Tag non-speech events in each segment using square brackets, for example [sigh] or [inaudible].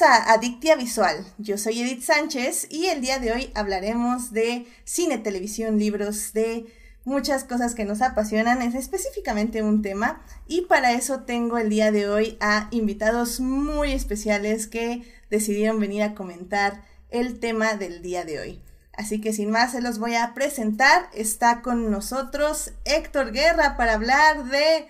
A Adictia Visual. Yo soy Edith Sánchez y el día de hoy hablaremos de cine, televisión, libros, de muchas cosas que nos apasionan, es específicamente un tema y para eso tengo el día de hoy a invitados muy especiales que decidieron venir a comentar el tema del día de hoy. Así que sin más se los voy a presentar. Está con nosotros Héctor Guerra para hablar de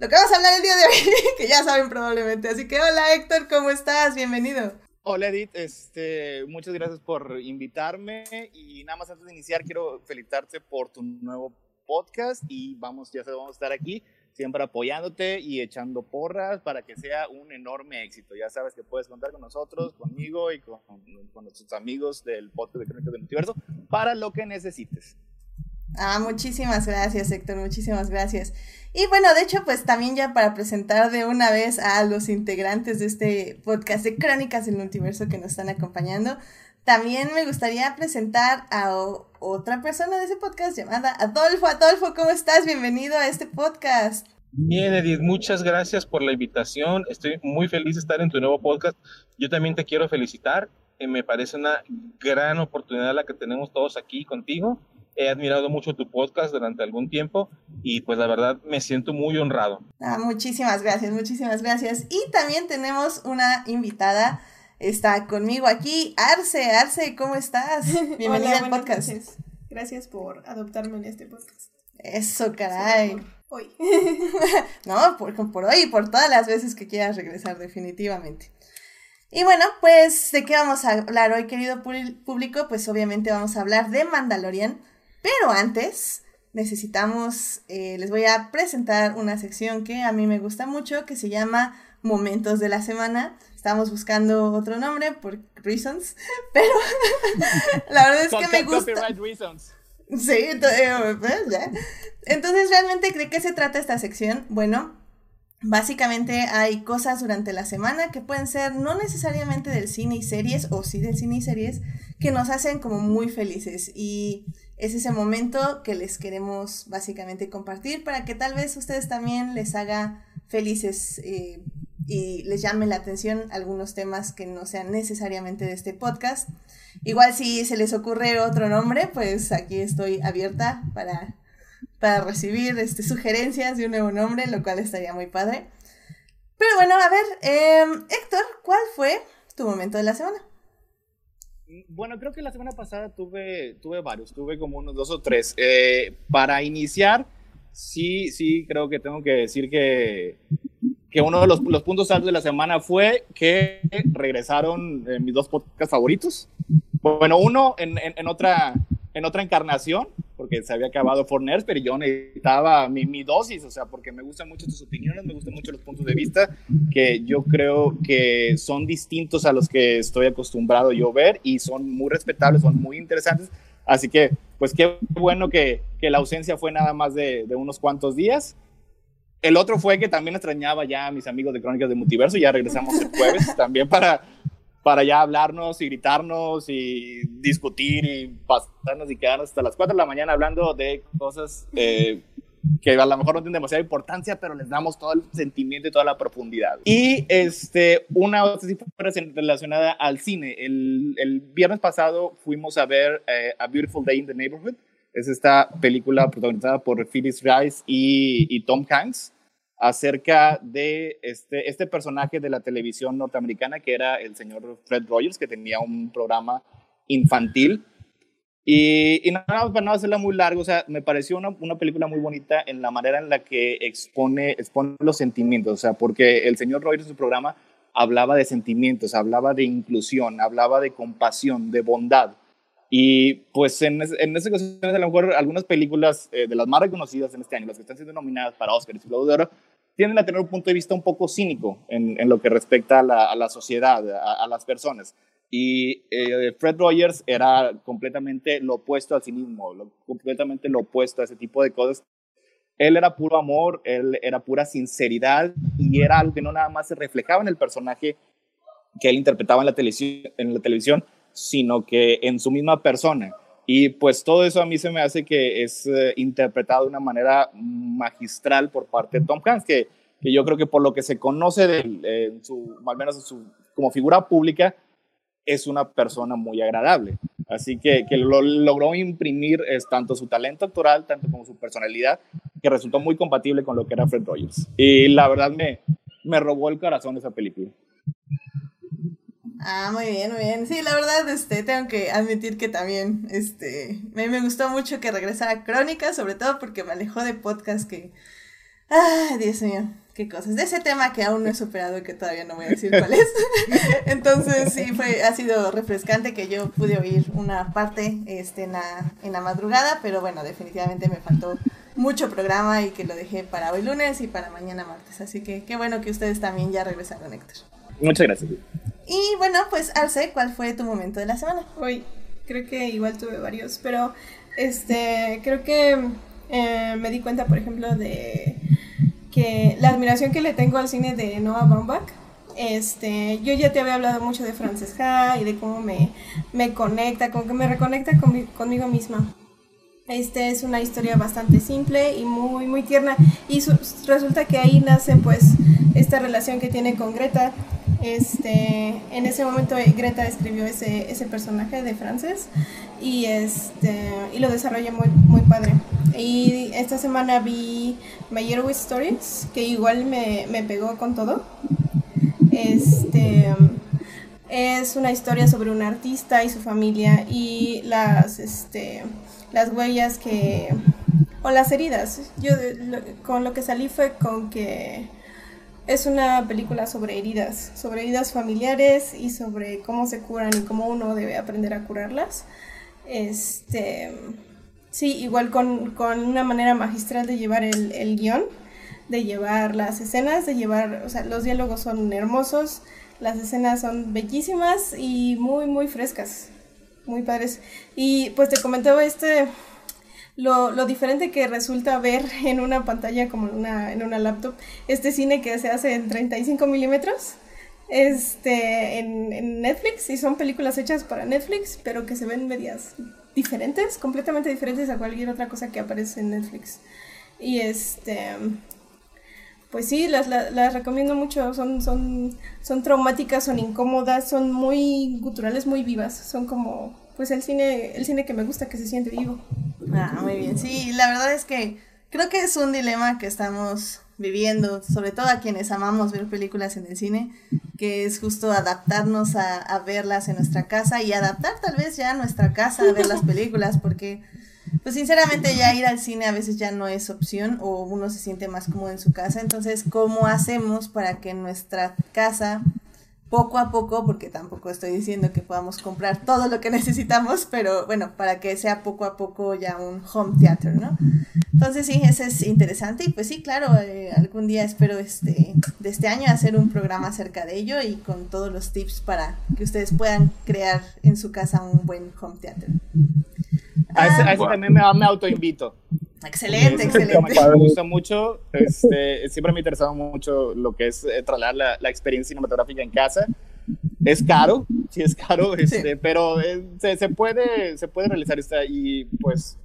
lo que vamos a hablar el día de hoy, [laughs] que ya saben probablemente. Así que hola Héctor, ¿cómo estás? Bienvenido. Hola Edith, este, muchas gracias por invitarme y nada más antes de iniciar quiero felicitarte por tu nuevo podcast y vamos, ya vamos a estar aquí siempre apoyándote y echando porras para que sea un enorme éxito. Ya sabes que puedes contar con nosotros, conmigo y con, con nuestros amigos del podcast de Crónicas del Multiverso para lo que necesites. Ah, muchísimas gracias, Héctor, muchísimas gracias. Y bueno, de hecho, pues también ya para presentar de una vez a los integrantes de este podcast de Crónicas del Multiverso que nos están acompañando, también me gustaría presentar a otra persona de ese podcast llamada Adolfo. Adolfo, ¿cómo estás? Bienvenido a este podcast. Bien, Edith, muchas gracias por la invitación. Estoy muy feliz de estar en tu nuevo podcast. Yo también te quiero felicitar. Eh, me parece una gran oportunidad la que tenemos todos aquí contigo he admirado mucho tu podcast durante algún tiempo y pues la verdad me siento muy honrado. Ah, muchísimas gracias, muchísimas gracias. Y también tenemos una invitada, está conmigo aquí, Arce. Arce, ¿cómo estás? [laughs] Bienvenida al podcast. Gracias por adoptarme en este podcast. Eso, caray. hoy. [laughs] no, por, por hoy y por todas las veces que quieras regresar, definitivamente. Y bueno, pues, ¿de qué vamos a hablar hoy, querido público? Pues obviamente vamos a hablar de Mandalorian, pero antes necesitamos, eh, les voy a presentar una sección que a mí me gusta mucho, que se llama Momentos de la Semana. Estamos buscando otro nombre por reasons, [laughs] pero [laughs] la verdad es que me gusta. Copyright reasons. Sí, eh, entonces realmente, ¿de qué se trata esta sección? Bueno, Básicamente hay cosas durante la semana que pueden ser no necesariamente del cine y series, o sí del cine y series, que nos hacen como muy felices. Y es ese momento que les queremos básicamente compartir para que tal vez ustedes también les haga felices eh, y les llame la atención algunos temas que no sean necesariamente de este podcast. Igual si se les ocurre otro nombre, pues aquí estoy abierta para para recibir este, sugerencias de un nuevo nombre, lo cual estaría muy padre. Pero bueno, a ver, em, Héctor, ¿cuál fue tu momento de la semana? Bueno, creo que la semana pasada tuve, tuve varios, tuve como unos dos o tres. Eh, para iniciar, sí, sí, creo que tengo que decir que, que uno de los, los puntos altos de la semana fue que regresaron eh, mis dos podcasts favoritos. Bueno, uno en, en, otra, en otra encarnación, porque se había acabado Forners, pero yo necesitaba mi, mi, dosis, o sea, porque me gustan mucho tus opiniones, me gustan mucho los puntos de vista, que yo creo que son distintos a los que estoy acostumbrado yo ver y son muy respetables, son muy interesantes. Así que, pues qué bueno que, que la ausencia fue nada más de, de unos cuantos días. El otro fue que también extrañaba ya a mis amigos de Crónicas de Multiverso, ya regresamos el jueves también para, para ya hablarnos y gritarnos y discutir y pasarnos y quedarnos hasta las 4 de la mañana hablando de cosas eh, que a lo mejor no tienen demasiada importancia, pero les damos todo el sentimiento y toda la profundidad. Y este, una otra relacionada al cine. El, el, viernes pasado fuimos a ver eh, A Beautiful Day in the Neighborhood. Es esta película protagonizada por Phyllis Rice y, y Tom Hanks acerca de este, este personaje de la televisión norteamericana que era el señor Fred Rogers, que tenía un programa infantil. Y, y nada, para no hacerla muy largo, o sea, me pareció una, película muy bonita en la manera en la que expone, expone los sentimientos, o sea, porque el señor Rogers en su programa hablaba de sentimientos, hablaba de inclusión, hablaba de compasión, de bondad. Y pues en, en esa ocasión, a lo mejor algunas películas eh, de las más reconocidas en este año, las que están siendo nominadas para Oscar y Globo de Oro, tienden a tener un punto de vista un poco cínico en, en lo que respecta a la, a la sociedad, a, a, las personas. Y eh, Fred Rogers era completamente lo opuesto al cinismo, lo, completamente lo opuesto a ese tipo de cosas. Él era puro amor, él era pura sinceridad y era algo que no nada más se reflejaba en el personaje que él interpretaba en la televisión, en la televisión sino que en su misma persona. Y pues todo eso a mí se me hace que es eh, interpretado de una manera magistral por parte de Tom Hanks, que que yo creo que por lo que se conoce de él, eh, su, al menos su, como figura pública, es una persona muy agradable. Así que, que lo, logró imprimir es, tanto su talento actoral, tanto como su personalidad, que resultó muy compatible con lo que era Fred Rogers. Y la verdad me, me robó el corazón esa película. Ah, muy bien, muy bien. Sí, la verdad, este, tengo que admitir que también, este, me, me gustó mucho que regresara a Crónica, sobre todo porque me alejó de podcast que, ay, Dios mío, qué cosas. De ese tema que aún no he superado y que todavía no voy a decir cuál es. [laughs] Entonces, sí, fue, ha sido refrescante que yo pude oír una parte, este, en la, en la madrugada, pero bueno, definitivamente me faltó mucho programa y que lo dejé para hoy lunes y para mañana martes. Así que qué bueno que ustedes también ya regresaron, Héctor. Muchas gracias. Y bueno, pues Arce, ¿cuál fue tu momento de la semana? Hoy creo que igual tuve varios, pero este creo que eh, me di cuenta, por ejemplo, de que la admiración que le tengo al cine de Noah Baumbach. Este, yo ya te había hablado mucho de Frances Ha y de cómo me, me conecta, como que me reconecta conmigo misma. Este es una historia bastante simple y muy, muy tierna. Y resulta que ahí nace pues esta relación que tiene con Greta, este, en ese momento Greta escribió ese, ese personaje de Frances y, este, y lo desarrolla muy, muy padre. Y esta semana vi My with Stories, que igual me, me pegó con todo. Este, es una historia sobre un artista y su familia y las, este, las huellas que... o las heridas. Yo con lo que salí fue con que es una película sobre heridas, sobre heridas familiares y sobre cómo se curan y cómo uno debe aprender a curarlas. Este, sí, igual con, una manera magistral de llevar el, el, guion, de llevar las escenas, de llevar, o sea, los diálogos son hermosos, las escenas son bellísimas y muy, muy frescas, muy padres. Y pues te comentaba este lo, lo, diferente que resulta ver [laughs] en una pantalla como una, en una laptop este cine que se hace en 35 milímetros este, en, en, Netflix y son películas hechas para Netflix, pero que se ven medias diferentes, completamente diferentes a cualquier otra cosa que aparece en Netflix. Y este, pues sí, las, las, las recomiendo mucho, son, son, son traumáticas, son incómodas, son muy guturales, muy vivas, son como pues el cine, el cine que me gusta, que se siente vivo. Ah, muy bien. Sí, la verdad es que creo que es un dilema que estamos viviendo, sobre todo a quienes amamos ver películas en el cine, que es justo adaptarnos a, verlas en nuestra casa y adaptar tal vez ya a nuestra casa a ver las películas, porque pues sinceramente ya ir al cine a veces ya no es opción o uno se siente más cómodo en su casa. Entonces, ¿cómo hacemos para que nuestra casa poco a poco, porque tampoco estoy diciendo que podamos comprar todo lo que necesitamos, pero bueno, para que sea poco a poco ya un home theater, ¿no? Entonces sí, ese es interesante y pues sí, claro, eh, algún día espero este, de este año hacer un programa acerca de ello y con todos los tips para que ustedes puedan crear en su casa un buen home theater. A ese, a ese también me, me autoinvito. Excelente, excelente. Me gusta mucho, este, siempre me ha interesado mucho lo que es eh, trasladar la, la, experiencia cinematográfica en casa. Es caro, sí es caro, este, sí. pero eh, se, se, puede, se puede realizar esta y pues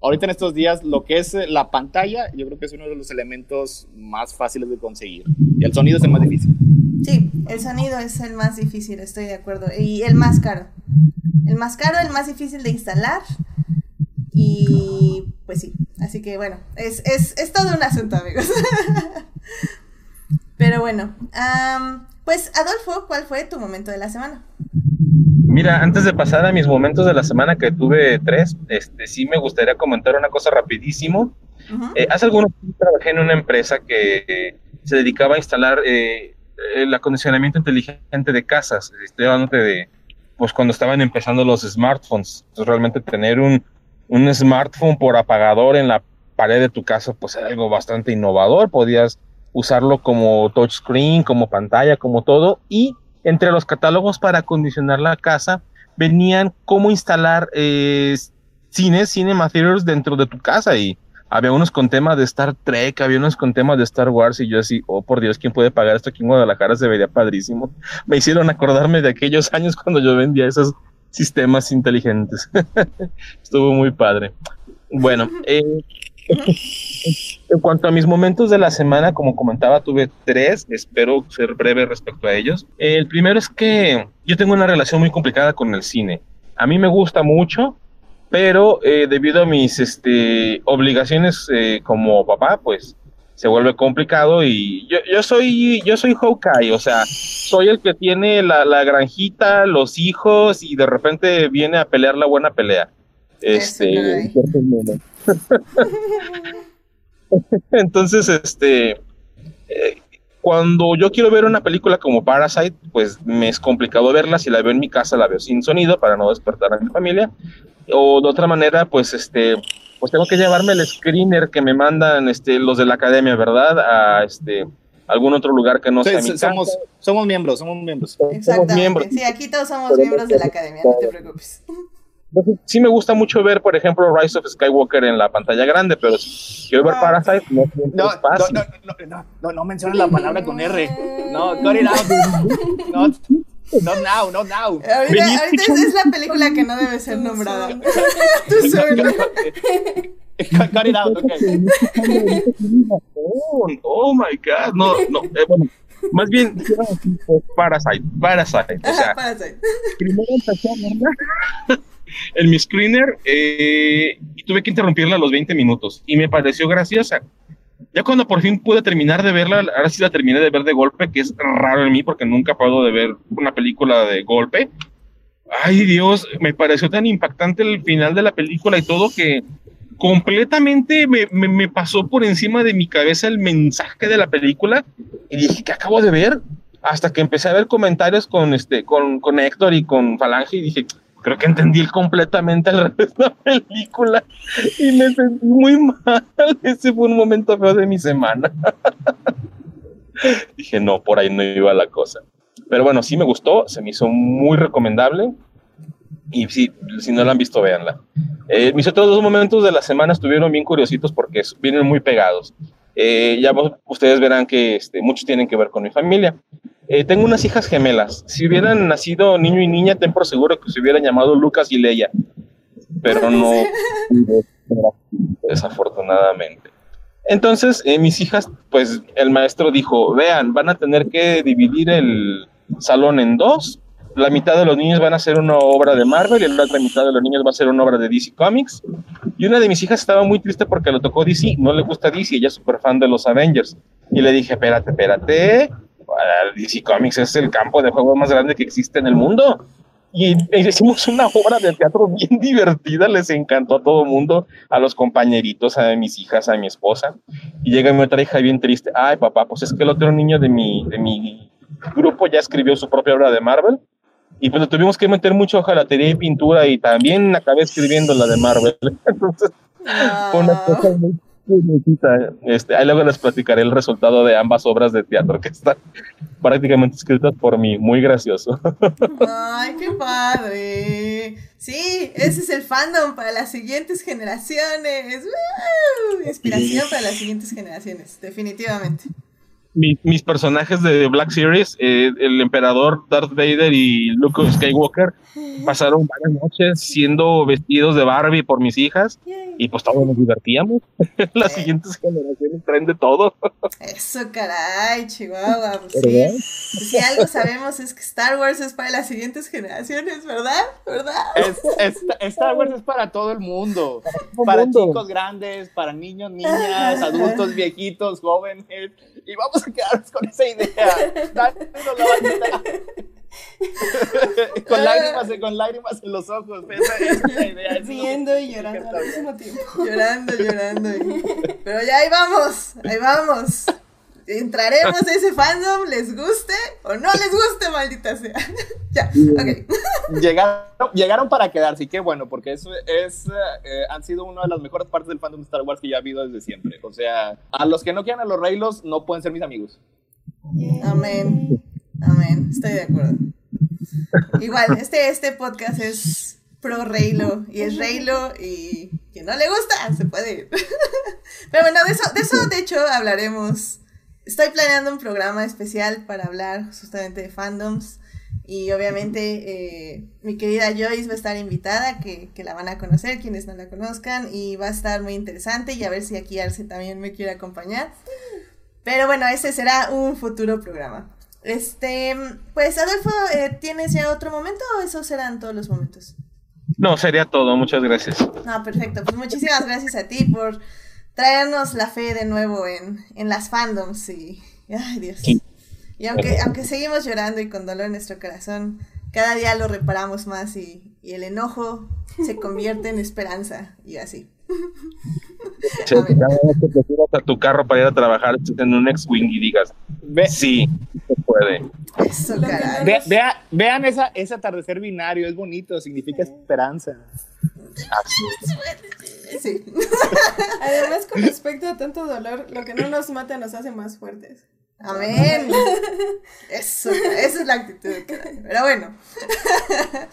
ahorita en estos días lo que es la pantalla yo creo que es uno de los elementos más fáciles de conseguir y el sonido es el más difícil. Sí, el sonido es el más difícil, estoy de acuerdo, y el más caro. El más caro, el más difícil de instalar y pues sí, así que bueno, es, es, es todo un asunto, amigos. [laughs] Pero bueno, um, pues Adolfo, ¿cuál fue tu momento de la semana? Mira, antes de pasar a mis momentos de la semana, que tuve tres, este, sí me gustaría comentar una cosa rapidísimo. Uh -huh. eh, hace algunos años trabajé en una empresa que se dedicaba a instalar eh, el acondicionamiento inteligente de casas. Estoy hablando de, pues cuando estaban empezando los smartphones. Entonces, realmente tener un, un smartphone por apagador en la pared de tu casa, pues era algo bastante innovador. Podías usarlo como touchscreen, como pantalla, como todo. Y entre los catálogos para acondicionar la casa venían cómo instalar eh, cines, cinema theaters dentro de tu casa. Y había unos con temas de Star Trek, había unos con temas de Star Wars. Y yo así, oh por Dios, ¿quién puede pagar esto aquí en Guadalajara? Se vería padrísimo. Me hicieron acordarme de aquellos [laughs] años cuando yo vendía esas sistemas inteligentes. [laughs] Estuvo muy padre. Bueno, eh, En cuanto a mis momentos de la semana, como comentaba, tuve tres, espero ser breve respecto a ellos. El primero es que yo tengo una relación muy complicada con el cine. A mí me gusta mucho, pero eh, debido a mis este, obligaciones eh, como papá, pues se vuelve complicado y yo, yo soy yo soy Hawkeye, o sea, soy el que tiene la, la, granjita, los hijos y de repente viene a pelear la buena pelea. Este, [laughs] entonces, este, eh, cuando yo quiero ver una película como Parasite, pues me es complicado verla. Si la veo en mi casa, la veo sin sonido para no despertar a mi familia. O de otra manera, pues este, pues tengo que llevarme el screener que me mandan este, los de la academia, ¿verdad? A este algún otro lugar que no sea mi somos, casa. somos miembros, somos miembros. Exactamente. Somos miembros. Sí, aquí todos somos miembros de la academia, no te preocupes. Sí me gusta mucho ver, por ejemplo, Rise of Skywalker en la pantalla grande, pero si quiero ver. Parasite, no, No, es fácil. no, no, no, no, no, no menciones la palabra con R. [laughs] No, cut it out. Not, not now, not now. Ahorita, es, es la película que no debe ser nombrada. [laughs] [laughs] Tú solo. Cut, it out, ok. Oh, oh my god, no, no, eh, bueno, más bien Parasite, Parasite, o sea, Parasite. primero empecé a verla en mi screener eh, y tuve que interrumpirla a los 20 minutos y me pareció graciosa. Ya cuando por fin pude terminar de verla, ahora sí la terminé de ver de golpe, que es raro en mí porque nunca puedo de ver una película de golpe. Ay Dios, me pareció tan impactante el final de la película y todo que completamente me, me, pasó por encima de mi cabeza el mensaje de la película y dije, ¿qué acabo de ver? Hasta que empecé a ver comentarios con, este, con, con Héctor y con Falange y dije, creo que entendí completamente resto de la película y me sentí muy mal. [laughs] Ese fue un momento feo de mi semana. [laughs] dije, no, por ahí no iba la cosa. Pero bueno, sí me gustó, se me hizo muy recomendable. Y sí, si no la han visto, véanla. Eh, mis otros dos momentos de la semana estuvieron bien curiositos porque vienen muy pegados. Eh, ya vos, ustedes verán que este, muchos tienen que ver con mi familia. Eh, tengo unas hijas gemelas. Si hubieran nacido niño y niña, ten por seguro que se hubieran llamado Lucas y Leia. Pero no, desafortunadamente. Entonces, eh, mis hijas, pues el maestro dijo, vean, van a tener que dividir el salón en dos. La mitad de los niños van a hacer una obra de Marvel y la otra mitad de los niños va a ser una obra de DC Comics. Y una de mis hijas estaba muy triste porque le tocó DC, no le gusta DC, ella es súper fan de los Avengers. Y le dije, espérate, espérate, DC Comics es el campo de juego más grande que existe en el mundo. Y hicimos una obra de teatro bien [laughs] divertida, les encantó a todo el mundo, a los compañeritos, a mis hijas, a mi esposa. Y llega mi otra hija bien triste, ay papá, pues es que el otro niño de mi, de mi grupo ya escribió su propia obra de Marvel. Y pues tuvimos que meter mucha hojalatería y pintura y también acabé escribiendo la de Marvel. [laughs] Entonces, fue una cosa muy. Este, ahí luego les platicaré el resultado de ambas obras de teatro que están prácticamente escritas por mí. Muy gracioso. Ay, qué padre. Sí, ese es el fandom para las siguientes generaciones. ¡Woo! Inspiración para las siguientes generaciones, definitivamente. Mi, mis personajes de Black Series, eh, el emperador Darth Vader y Luke Skywalker, pasaron varias noches siendo vestidos de Barbie por mis hijas y pues todos nos divertíamos. [laughs] Las Sí. siguientes generaciones traen de todo. Eso, caray, Chihuahua. Pues sí. ¿Verdad? Pues si algo sabemos es que Star Wars es para las siguientes generaciones, ¿verdad? ¿Verdad? Es, es- Star Wars es para todo el mundo. Para chicos grandes, para niños, niñas, adultos, viejitos, jóvenes. Y vamos a quedarnos con esa idea. Nos la va a quitar. [laughs] con, lágrimas, con lágrimas en los ojos. Esa, esa es la idea. Riendo y llorando al mismo tiempo. Llorando, llorando. y- Pero ya ahí vamos, ahí vamos. Entraremos a ese fandom, les guste o no les guste, maldita sea. [laughs] ya, ok. [laughs] llegaron, llegaron para quedarse y qué bueno, porque eso es, eh, han sido una de las mejores partes del fandom de Star Wars que ya ha habido desde siempre. O sea, a los que no quieran a los Reylos no pueden ser mis amigos. Amén. Amén, estoy de acuerdo. Igual, este, este podcast es pro Reylo y es Reylo y quien no le gusta se puede ir. [laughs] Pero bueno, de eso, de eso de hecho hablaremos. Estoy planeando un programa especial para hablar justamente de fandoms Y obviamente eh, mi querida Joyce va a estar invitada, que, que, la van a conocer, quienes no la conozcan, y va a estar muy interesante y a ver si aquí Arce también me quiere acompañar. Pero bueno, ese será un futuro programa. Este, pues Adolfo, eh, ¿tienes ya otro momento o esos serán todos los momentos? No, sería todo, muchas gracias. No, perfecto, pues muchísimas gracias a ti por traernos la fe de nuevo en, en las fandoms y... Ay, Dios. Y aunque, aunque seguimos llorando y con dolor en nuestro corazón, cada día lo reparamos más y, y el enojo se convierte en esperanza y así. Sí, cada vez que te subas a tu carro para ir a trabajar en un X-Wing y digas, Ve, sí, se puede. Eso, caray. Ve, vea, vean esa, ese atardecer binario, es bonito, significa esperanza. Así. Sí. [laughs] Además, con respecto a tanto dolor, lo que no nos mata nos hace más fuertes. Amén. [laughs] Eso, esa es la actitud. Pero bueno. [laughs]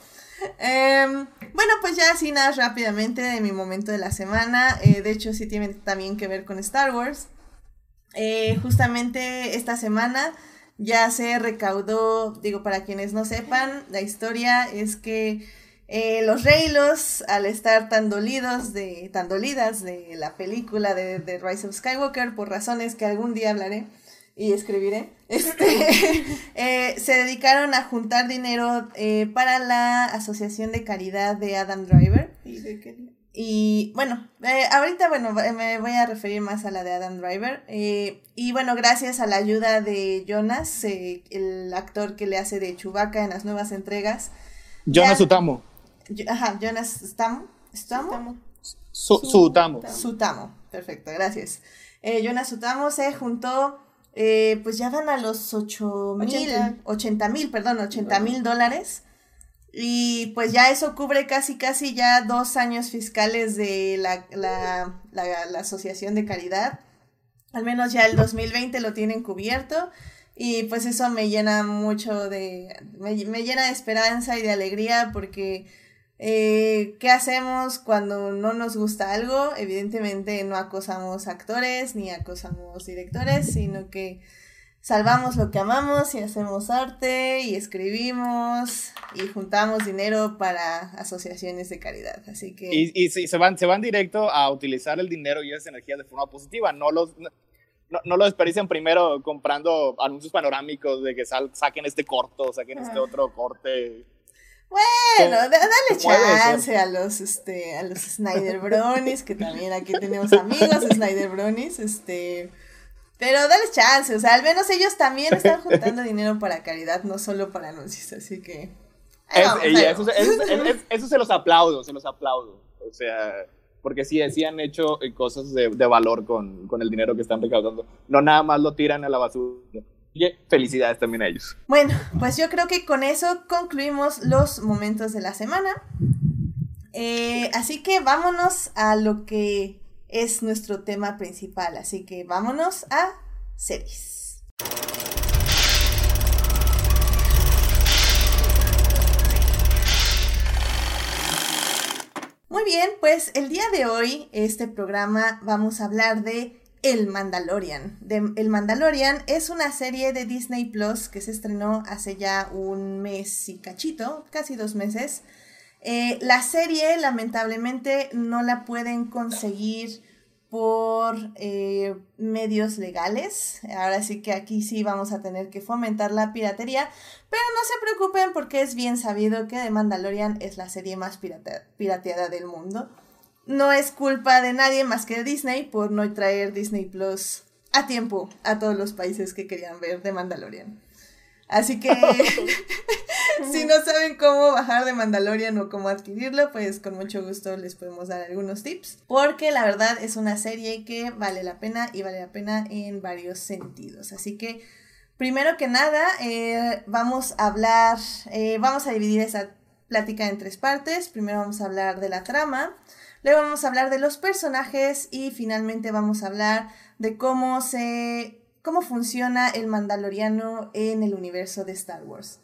Eh, bueno, pues ya así nada rápidamente de mi momento de la semana. Eh, de hecho, sí tiene también que ver con Star Wars. Eh, justamente esta semana ya se recaudó, digo, para quienes no sepan, la historia es que eh, los Reylos, al estar tan dolidos de, tan dolidas de la película de, de Rise of Skywalker, por razones que algún día hablaré, y escribiré, [laughs] este, eh, se dedicaron a juntar dinero eh, para la Asociación de Caridad de Adam Driver. ¿Y de qué? Y bueno, eh, ahorita bueno, me voy a referir más a la de Adam Driver. Eh, y bueno, gracias a la ayuda de Jonas, eh, el actor que le hace de Chewbacca en las nuevas entregas. Jonas Sutamo. Ajá, Jonas Stamo. ¿Stamo? Estamos- Su, Sutamo. Sutamo, perfecto, gracias. Eh, Jonas Sutamo se juntó, eh, pues ya van a los 8 mil, Ochenta. 80 mil, perdón, 80 mil dólares. Y pues ya eso cubre casi, casi ya dos años fiscales de la, la, la, la Asociación de Caridad. Al menos ya el 2020 lo tienen cubierto. Y pues eso me llena mucho de, me, me llena de esperanza y de alegría porque eh, ¿qué hacemos cuando no nos gusta algo? Evidentemente no acosamos actores ni acosamos directores, sino que salvamos lo que amamos y hacemos arte y escribimos y juntamos dinero para asociaciones de caridad. Así que... Y, y se, se van, se van directo a utilizar el dinero y esa energía de forma positiva. No los, no, no lo desperdician primero comprando anuncios panorámicos de que sal, saquen este corto, saquen este otro corte. Bueno, ¿Cómo- da- dale chance a los, este, a los Snyder Bronies, que también aquí tenemos amigos Snyder Bronies, este, pero dale chance, o sea, al menos ellos también están juntando [laughs] dinero para caridad, no solo para anuncios, así que... ahí Es- vamos, y ahí eso, vamos. eso- eso- eso- eso se los aplaudo, se los aplaudo. O sea, porque sí, sí han hecho eh, cosas de, de valor con, con el dinero que están recaudando. No nada más lo tiran a la basura. Y felicidades también a ellos. Bueno, pues yo creo que con eso concluimos los momentos de la semana. Eh, así que vámonos a lo que es nuestro tema principal. Así que vámonos a series. Muy bien, pues el día de hoy, este programa, vamos a hablar de El Mandalorian. El Mandalorian es una serie de Disney Plus que se estrenó hace ya un mes y cachito, casi dos meses. Eh, la serie, lamentablemente, no la pueden conseguir por eh, medios legales. Ahora sí que aquí sí vamos a tener que fomentar la piratería. Pero no se preocupen porque es bien sabido que The Mandalorian es la serie más pirate- pirateada del mundo. No es culpa de nadie más que de Disney por no traer Disney Plus a tiempo a todos los países que querían ver The Mandalorian. Así que [laughs] [laughs] si no saben cómo bajar de Mandalorian o cómo adquirirlo, pues con mucho gusto les podemos dar algunos tips. Porque la verdad es una serie que vale la pena y vale la pena en varios sentidos. Así que primero que nada eh, vamos a hablar, eh, vamos a dividir esa plática en tres partes. Primero vamos a hablar de la trama. Luego vamos a hablar de los personajes y finalmente vamos a hablar de cómo se cómo funciona el mandaloriano en el universo de Star Wars.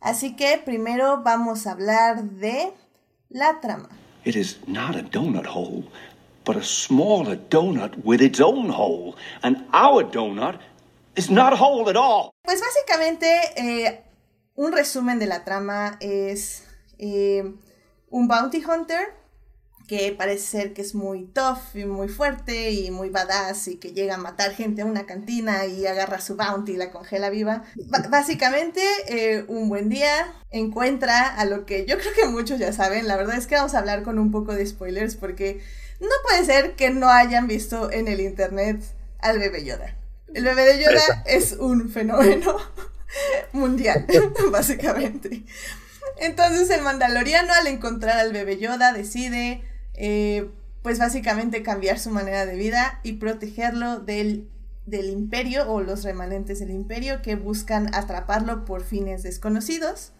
Así que primero vamos a hablar de la trama. It is not a donut hole, but a smaller donut with its own hole. And our donut is not a hole at all. Pues básicamente eh, un resumen de la trama es eh, un bounty hunter que parece ser que es muy tough y muy fuerte y muy badass y que llega a matar gente a una cantina y agarra su bounty y la congela viva. básicamente, eh, un buen día encuentra a lo que yo creo que muchos ya saben. La verdad es que vamos a hablar con un poco de spoilers porque no puede ser que no hayan visto en el internet al bebé Yoda. El bebé de Yoda es un fenómeno [laughs] mundial, [laughs] básicamente. Entonces el mandaloriano al encontrar al bebé Yoda decide eh, pues básicamente cambiar su manera de vida y protegerlo del, del imperio o los remanentes del imperio que buscan atraparlo por fines desconocidos.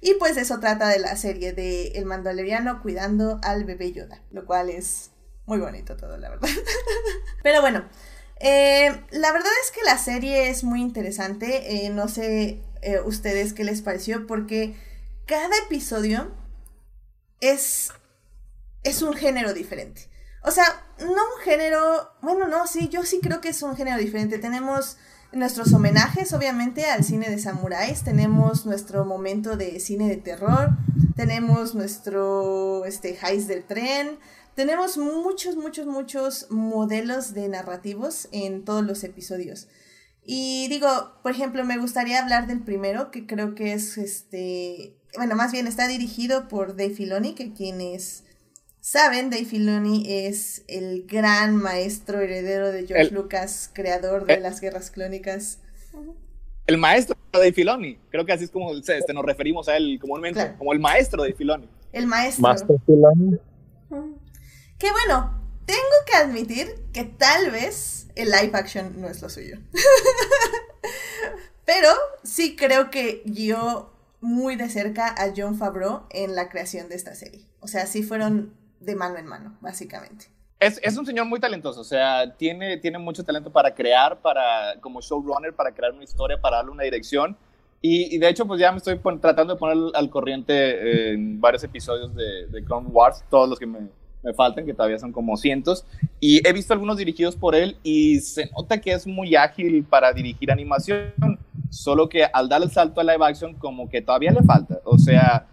Y pues eso trata de la serie de El Mandaloriano cuidando al bebé Yoda, lo cual es muy bonito todo, la verdad. [laughs] Pero bueno, eh, la verdad es que la serie es muy interesante. Eh, no sé ustedes qué les pareció, porque cada episodio es es un género diferente. O sea, no un género, bueno, no, sí, yo sí creo que es un género diferente. Tenemos nuestros homenajes, obviamente, al cine de samuráis, tenemos nuestro momento de cine de terror, tenemos nuestro, este, heist del tren, tenemos muchos, muchos, muchos modelos de narrativos en todos los episodios. Y digo, por ejemplo, me gustaría hablar del primero, que creo que es, este, bueno, más bien está dirigido por Dave Filoni, que quien es Saben, Dave Filoni es el gran maestro heredero de George Lucas, creador de las guerras clónicas. El maestro de Filoni, creo que así es como este, nos referimos a él comúnmente, como el maestro de Filoni. El maestro. Maestro Filoni. Que bueno, tengo que admitir que tal vez el live action no es lo suyo. [laughs] Pero sí creo que guió muy de cerca a John Favreau en la creación de esta serie. O sea, sí fueron de mano en mano, básicamente. Es, es, un señor muy talentoso, o sea, tiene, tiene mucho talento para crear, para, como showrunner, para crear una historia, para darle una dirección. Y, de hecho, pues ya me estoy tratando de poner al corriente en varios episodios de, de Clone Wars, todos los que me, me faltan, que todavía son como cientos. Y he visto algunos dirigidos por él y se nota que es muy ágil para dirigir animación, solo que al dar el salto a live action como que todavía le falta. O sea,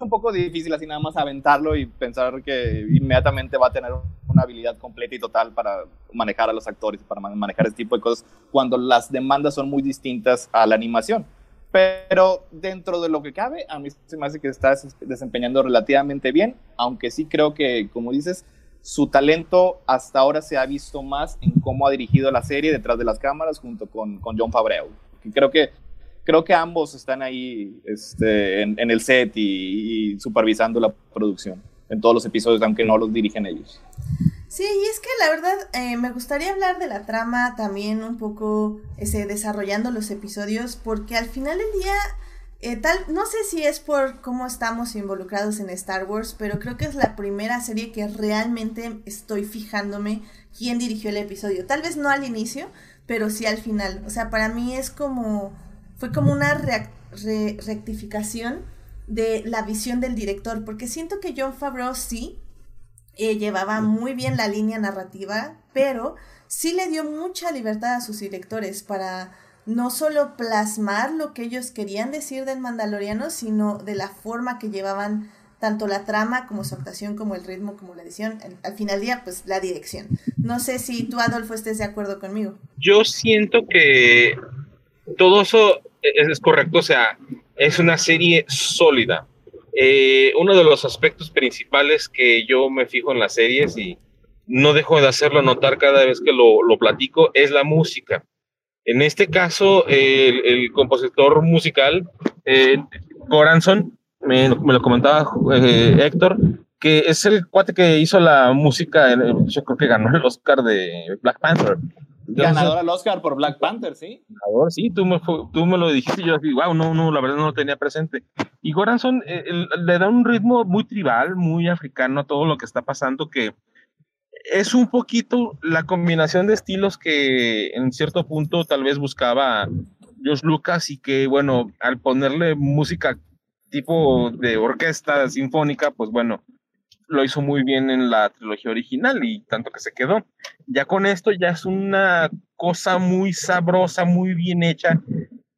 un poco difícil así nada más aventarlo y pensar que inmediatamente va a tener una habilidad completa y total para manejar a los actores, para manejar este tipo de cosas, cuando las demandas son muy distintas a la animación. Pero dentro de lo que cabe, a mí se me hace que está desempeñando relativamente bien, aunque sí creo que, como dices, su talento hasta ahora se ha visto más en cómo ha dirigido la serie detrás de las cámaras junto con, con John Favreau. Creo que creo que ambos están ahí este, en, el set y, supervisando la producción en todos los episodios, aunque no los dirigen ellos. Sí, y es que la verdad eh, me gustaría hablar de la trama también un poco ese, desarrollando los episodios, porque al final del día, eh, tal, no sé si es por cómo estamos involucrados en Star Wars, pero creo que es la primera serie que realmente estoy fijándome quién dirigió el episodio. Tal vez no al inicio, pero sí al final. O sea, para mí es como fue como una rectificación de la visión del director, porque siento que John Favreau sí eh, llevaba muy bien la línea narrativa, pero sí le dio mucha libertad a sus directores para no solo plasmar lo que ellos querían decir del Mandaloriano, sino de la forma que llevaban tanto la trama como su actuación, como el ritmo, como la edición. Al, final día, pues la dirección. No sé si tú, Adolfo, estés de acuerdo conmigo. Yo siento que todo eso es, correcto, o sea, es una serie sólida. Eh, uno de los aspectos principales que yo me fijo en las series y no dejo de hacerlo notar cada vez que lo, lo platico es la música. En este caso, el, compositor musical, eh, Goranson, me, lo comentaba eh, Héctor, que es el cuate que hizo la música, yo creo que ganó el Oscar de Black Panther. Ganador al Oscar por Black Panther, ¿sí? Ganador, sí, tú me, tú me lo dijiste y yo dije, wow, no, no, la verdad no lo tenía presente. Y Goranson eh, le da un ritmo muy tribal, muy africano a todo lo que está pasando, que es un poquito la combinación de estilos que en cierto punto tal vez buscaba George Lucas y que, bueno, al ponerle música tipo de orquesta sinfónica, pues bueno, lo hizo muy bien en la trilogía original y tanto que se quedó. Ya con esto ya es una cosa muy sabrosa, muy bien hecha,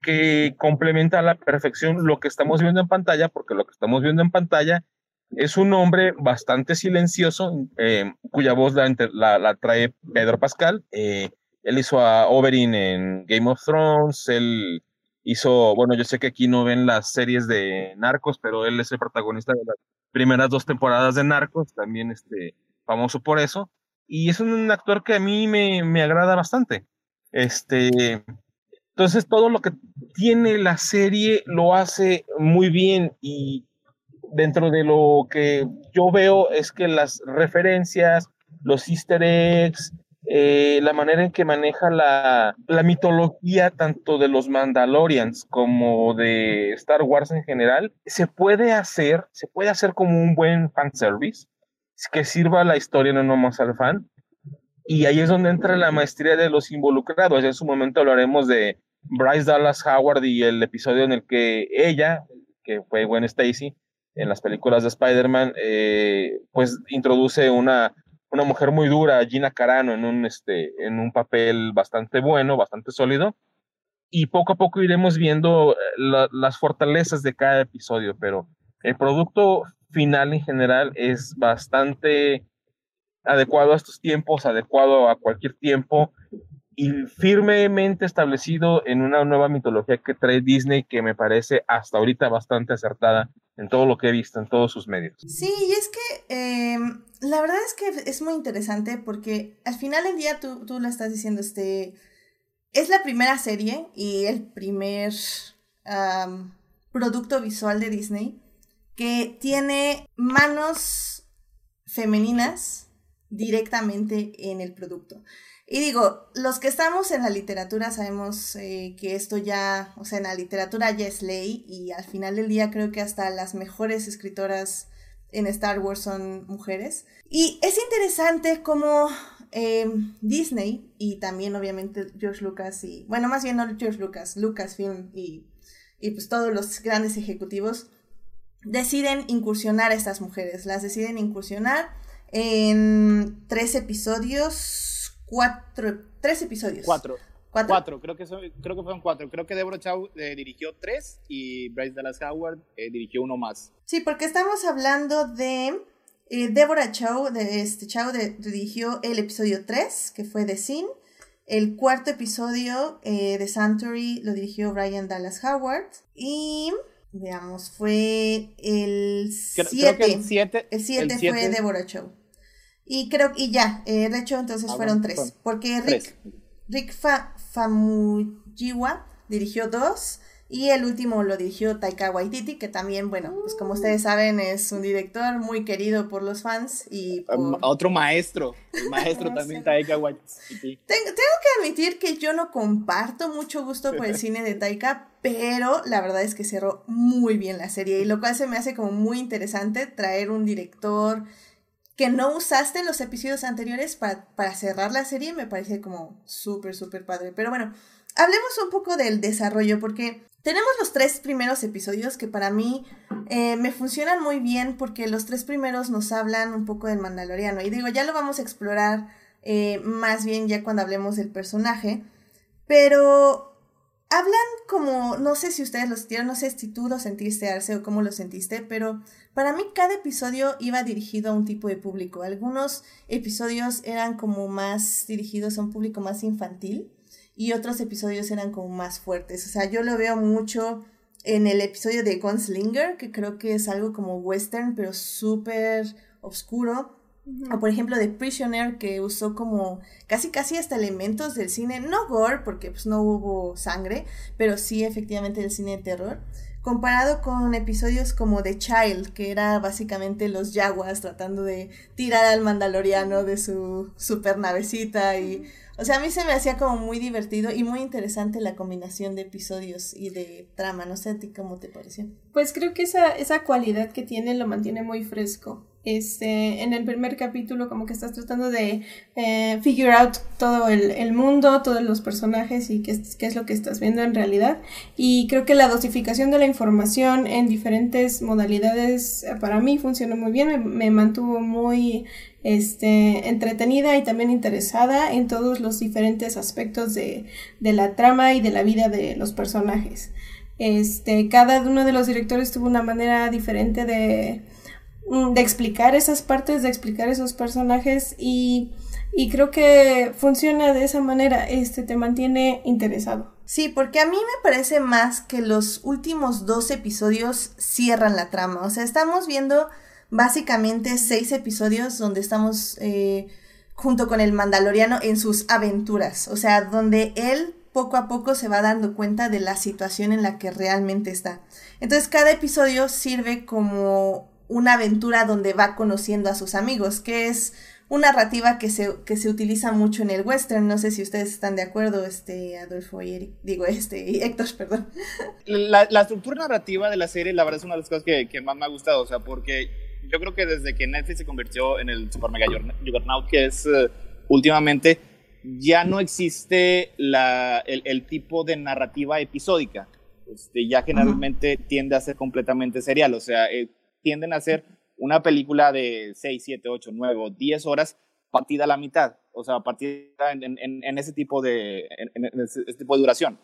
que complementa a la perfección lo que estamos viendo en pantalla, porque lo que estamos viendo en pantalla es un hombre bastante silencioso, eh, cuya voz la, la, trae Pedro Pascal. Eh, él hizo a Oberyn en Game of Thrones, él hizo, bueno, yo sé que aquí no ven las series de Narcos, pero él es el protagonista de las primeras dos temporadas de Narcos, también este, famoso por eso. Y es un actor que a mí me, me agrada bastante. Este, entonces todo lo que tiene la serie lo hace muy bien y dentro de lo que yo veo es que las referencias, los easter eggs, eh, la manera en que maneja la, la, mitología tanto de los Mandalorians como de Star Wars en general, se puede hacer, se puede hacer como un buen fanservice que sirva la historia, no nomás al fan. Y ahí es donde entra la maestría de los involucrados. En su momento hablaremos de Bryce Dallas Howard y el episodio en el que ella, que fue Gwen Stacy, en las películas de Spider-Man, eh, pues introduce una, una mujer muy dura, Gina Carano, en un, este, en un papel bastante bueno, bastante sólido. Y poco a poco iremos viendo eh, las fortalezas de cada episodio, pero el producto final en general es bastante adecuado a estos tiempos, adecuado a cualquier tiempo y firmemente establecido en una nueva mitología que trae Disney que me parece hasta ahorita bastante acertada en todo lo que he visto, en todos sus medios. Sí, y es que em, la verdad es que es muy interesante porque al final del día tú, tú lo estás diciendo, este, es la primera serie y el primer producto visual de Disney que tiene manos femeninas directamente en el producto. Y digo, los que estamos en la literatura sabemos eh, que esto ya, o sea, en la literatura ya es ley y al final del día creo que hasta las mejores escritoras en Star Wars son mujeres. Y es interesante cómo eh, Disney y también obviamente George Lucas y, bueno, más bien no George Lucas, Lucasfilm y, y pues todos los grandes ejecutivos deciden incursionar a estas mujeres, las deciden incursionar en tres episodios cuatro, tres episodios. Cuatro. ¿Cuatro? creo que, creo que fueron cuatro. Creo que Deborah Chow eh, dirigió tres y Bryce Dallas Howard eh, dirigió uno más. Sí, porque estamos hablando de eh, Deborah Chow, de, este, Chow dirigió el episodio 3, que fue de Sin. El cuarto episodio de Santory lo dirigió Brian Dallas Howard. Y, veamos, fue el 7. El 7 fue Deborah Chow. Y creo, y ya, eh, de hecho entonces ah, fueron tres, porque Rick, Rick Famuyiwa dirigió dos y el último lo dirigió Taika Waititi, que también, bueno, pues como ustedes saben es un director muy querido por los fans y Otro maestro, el maestro [laughs] también Taika Waititi. Tengo, tengo que admitir que yo no comparto mucho gusto por el [laughs] cine de Taika, pero la verdad es que cerró muy bien la serie y lo cual se me hace como muy interesante traer un director que no usaste en los episodios anteriores para, para cerrar la serie, me parece como súper, súper padre. Pero bueno, hablemos un poco del desarrollo, porque tenemos los tres primeros episodios que para mí eh, me funcionan muy bien, porque los tres primeros nos hablan un poco del Mandaloriano. Y digo, ya lo vamos a explorar eh, más bien ya cuando hablemos del personaje. Pero hablan como, no sé si ustedes lo sintieron, no sé si tú lo sentiste, Arce, o cómo lo sentiste, pero para mí cada episodio iba dirigido a un tipo de público. Algunos episodios eran como más dirigidos a un público más infantil y otros episodios eran como más fuertes. O sea, yo lo veo mucho en el episodio de Gunslinger, que creo que es algo como western, pero súper oscuro. O por ejemplo de Prisoner que usó como casi casi hasta elementos del cine, no gore porque pues no hubo sangre, pero sí efectivamente el cine de terror. Comparado con episodios como The Child, que era básicamente los yaguas tratando de tirar al mandaloriano de su super navecita y o sea, a mí se me hacía como muy divertido y muy interesante la combinación de episodios y de trama. No sé a ti cómo te pareció. Pues creo que esa, esa cualidad que tiene lo mantiene muy fresco. Este, en el primer capítulo como que estás tratando de eh, figure out todo el, el, mundo, todos los personajes y qué, qué, es lo que estás viendo en realidad. Y creo que la dosificación de la información en diferentes modalidades eh, para mí funcionó muy bien, me, me mantuvo muy este, entretenida y también interesada en todos los diferentes aspectos de, de la trama y de la vida de los personajes. Este, cada uno de los directores tuvo una manera diferente de, mm, de explicar esas partes, de explicar esos personajes y, y creo que funciona de esa manera, este, te mantiene interesado. Sí, porque a mí me parece más que los últimos dos episodios cierran la trama. O sea, estamos viendo básicamente seis episodios donde estamos eh, junto con el Mandaloriano en sus aventuras. O sea, donde él poco a poco se va dando cuenta de la situación en la que realmente está. Entonces, cada episodio sirve como una aventura donde va conociendo a sus amigos, que es una narrativa que se, que se utiliza mucho en el western. No sé si ustedes están de acuerdo, este, Adolfo y Eric, digo, este, Héctor, perdón. La, la, estructura narrativa de la serie, la verdad, es una de las cosas que, que más me ha gustado, o sea, porque yo creo que desde que Netflix se convirtió en el super mega juggernaut que es uh, últimamente, ya no existe la, el, el, tipo de narrativa episódica. Este, ya generalmente uh -huh. tiende a ser completamente serial, o sea, eh, tienden a ser una película de 6, 7, 8, 9 o 10 horas partida a la mitad, o sea, partida en, en, en ese tipo de en, en ese, ese, tipo de duración.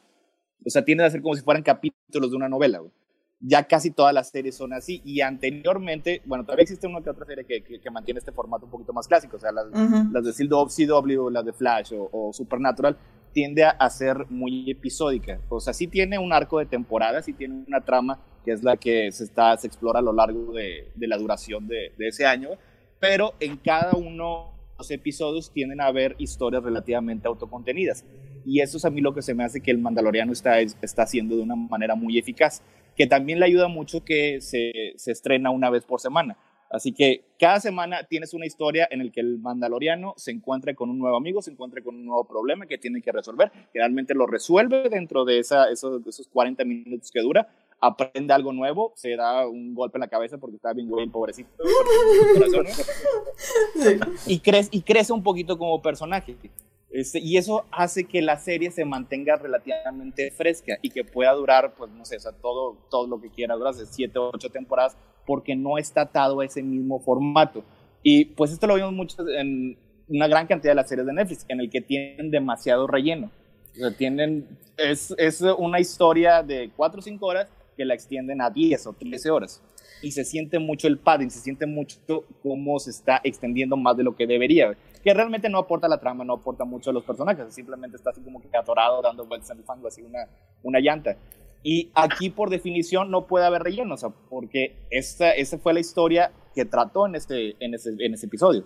O sea, tienden a ser como si fueran capítulos de una novela. Güey ya casi todas las series son así. Y anteriormente, bueno, todavía existe una que otra serie que, que, que mantiene este formato un poquito más clásico, o sea, las, uh -huh. las de CW, las de Flash o, o, Supernatural, tiende a ser muy episódica. O sea, sí tiene un arco de temporada, sí tiene una trama que es la que se, está, se explora a lo largo de, de la duración de, de ese año, pero en cada uno de los episodios tienden a haber historias relativamente autocontenidas. Y eso es a mí lo que se me hace que el Mandaloriano está, está haciendo de una manera muy eficaz que también le ayuda mucho que se, se, estrena una vez por semana. Así que cada semana tienes una historia en la que el mandaloriano se encuentra con un nuevo amigo, se encuentra con un nuevo problema que tiene que resolver. Generalmente lo resuelve dentro de esa, esos, esos 40 minutos que dura, aprende algo nuevo, se da un golpe en la cabeza porque está bien güey, pobrecito. Corazón, [laughs] ¿no? y, crece, y crece un poquito como personaje. Este, y eso hace que la serie se mantenga relativamente fresca y que pueda durar, pues no sé, todo, todo lo que quiera durar, de 7 o 8 temporadas, porque no está atado a ese mismo formato. Y pues esto lo vimos mucho en una gran cantidad de las series de Netflix, en el que tienen demasiado relleno. Tienen, es, es una historia de 4 o 5 horas que la extienden a 10 o 13 horas. Y se siente mucho el padding, se siente mucho cómo se está extendiendo más de lo que debería que realmente no aporta la trama, no aporta mucho a los personajes, simplemente está así como que atorado dando vueltas en el fango, así una, una llanta. Y aquí, por definición, no puede haber relleno, o sea, porque esta, esta fue la historia que trató en este, en, ese, en ese episodio.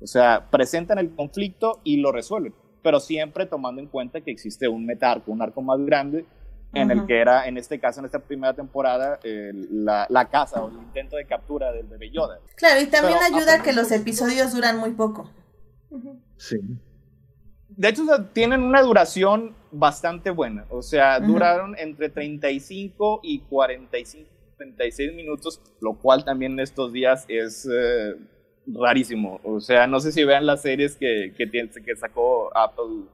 O sea, presentan el conflicto y lo resuelven, pero siempre tomando en cuenta que existe un metarco, un arco más grande, en uh -huh. el que era, en este caso, en esta primera temporada, eh, la, la caza o el intento de captura del bebé Yoda. Claro, y también pero, ayuda a que los episodios duran muy poco. Sí. De hecho, o sea, tienen una duración bastante buena. O sea, uh -huh. duraron entre 35 y 45, 36 minutos, lo cual también en estos días es eh, rarísimo. O sea, no sé si vean las series que, que, tiene, que sacó Apple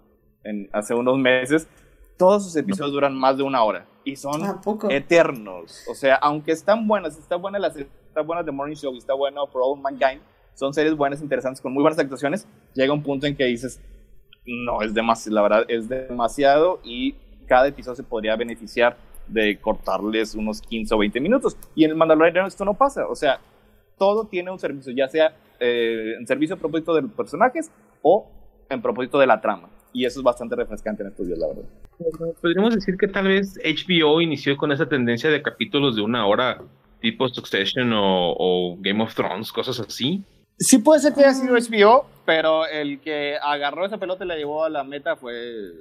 en, hace unos meses. Todos sus episodios duran más de una hora y son eternos. O sea, aunque están buenas, está buena la está buena The Morning Show, está buena For All Mankind, son series buenas, interesantes, con muy buenas actuaciones, llega un punto en que dices, no, es demasiado, la verdad, es demasiado y cada episodio se podría beneficiar de cortarles unos 15 o 20 minutos. Y en el Mandalorian esto no pasa, o sea, todo tiene un servicio, ya sea eh, en servicio a propósito de los personajes o en propósito de la trama. Y eso es bastante refrescante en estos días, la verdad. Podríamos decir que tal vez HBO inició con esa tendencia de capítulos de una hora, tipo Succession o, o Game of Thrones, cosas así. Sí puede ser que haya sido HBO, pero el que agarró esa pelota y la llevó a la meta fue...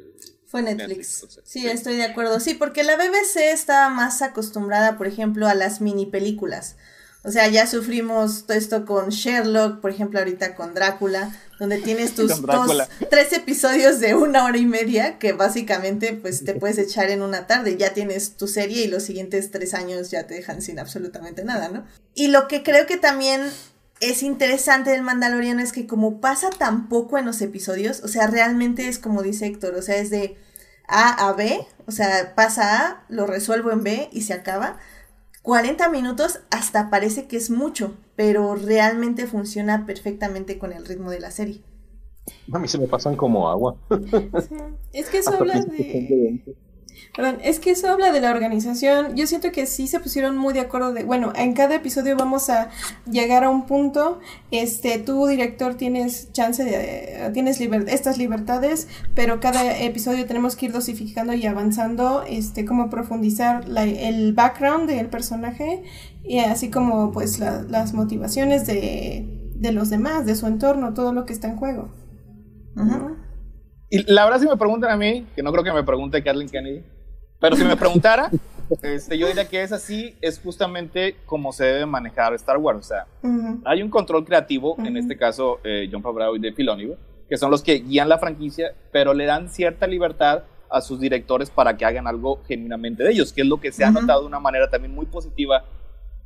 Fue Netflix. Netflix o sea, sí, sí, estoy de acuerdo. Sí, porque la BBC está más acostumbrada, por ejemplo, a las mini películas. O sea, ya sufrimos todo esto con Sherlock, por ejemplo, ahorita con Drácula, donde tienes [laughs] tus dos, tres episodios de una hora y media que básicamente pues te puedes echar en una tarde. Ya tienes tu serie y los siguientes tres años ya te dejan sin absolutamente nada, ¿no? Y lo que creo que también es interesante del Mandaloriano es que como pasa tan poco en los episodios, o sea, realmente es como dice Héctor, o sea, es de A a B, o sea, pasa A, lo resuelvo en B y se acaba. 40 minutos hasta parece que es mucho, pero realmente funciona perfectamente con el ritmo de la serie. A mí se me pasan como agua. Es que [laughs] eso habla de... Perdón, es que eso habla de la organización. Yo siento que sí se pusieron muy de acuerdo de, bueno, en cada episodio vamos a llegar a un punto, este, tú director tienes chance de, tienes estas libertades, pero cada episodio tenemos que ir dosificando y avanzando, este, como profundizar el background del personaje y así como pues las motivaciones de, de los demás, de su entorno, todo lo que está en juego. Y la verdad, si me preguntan a mí, que no creo que me pregunte Kathleen Kennedy, pero si me preguntara, [laughs] este, yo diría que es así, es justamente como se debe manejar Star Wars. O sea, hay un control creativo, en este caso eh, John Favreau y Dave Filoni, que son los que guían la franquicia, pero le dan cierta libertad a sus directores para que hagan algo genuinamente de ellos, que es lo que se ha notado de una manera también muy positiva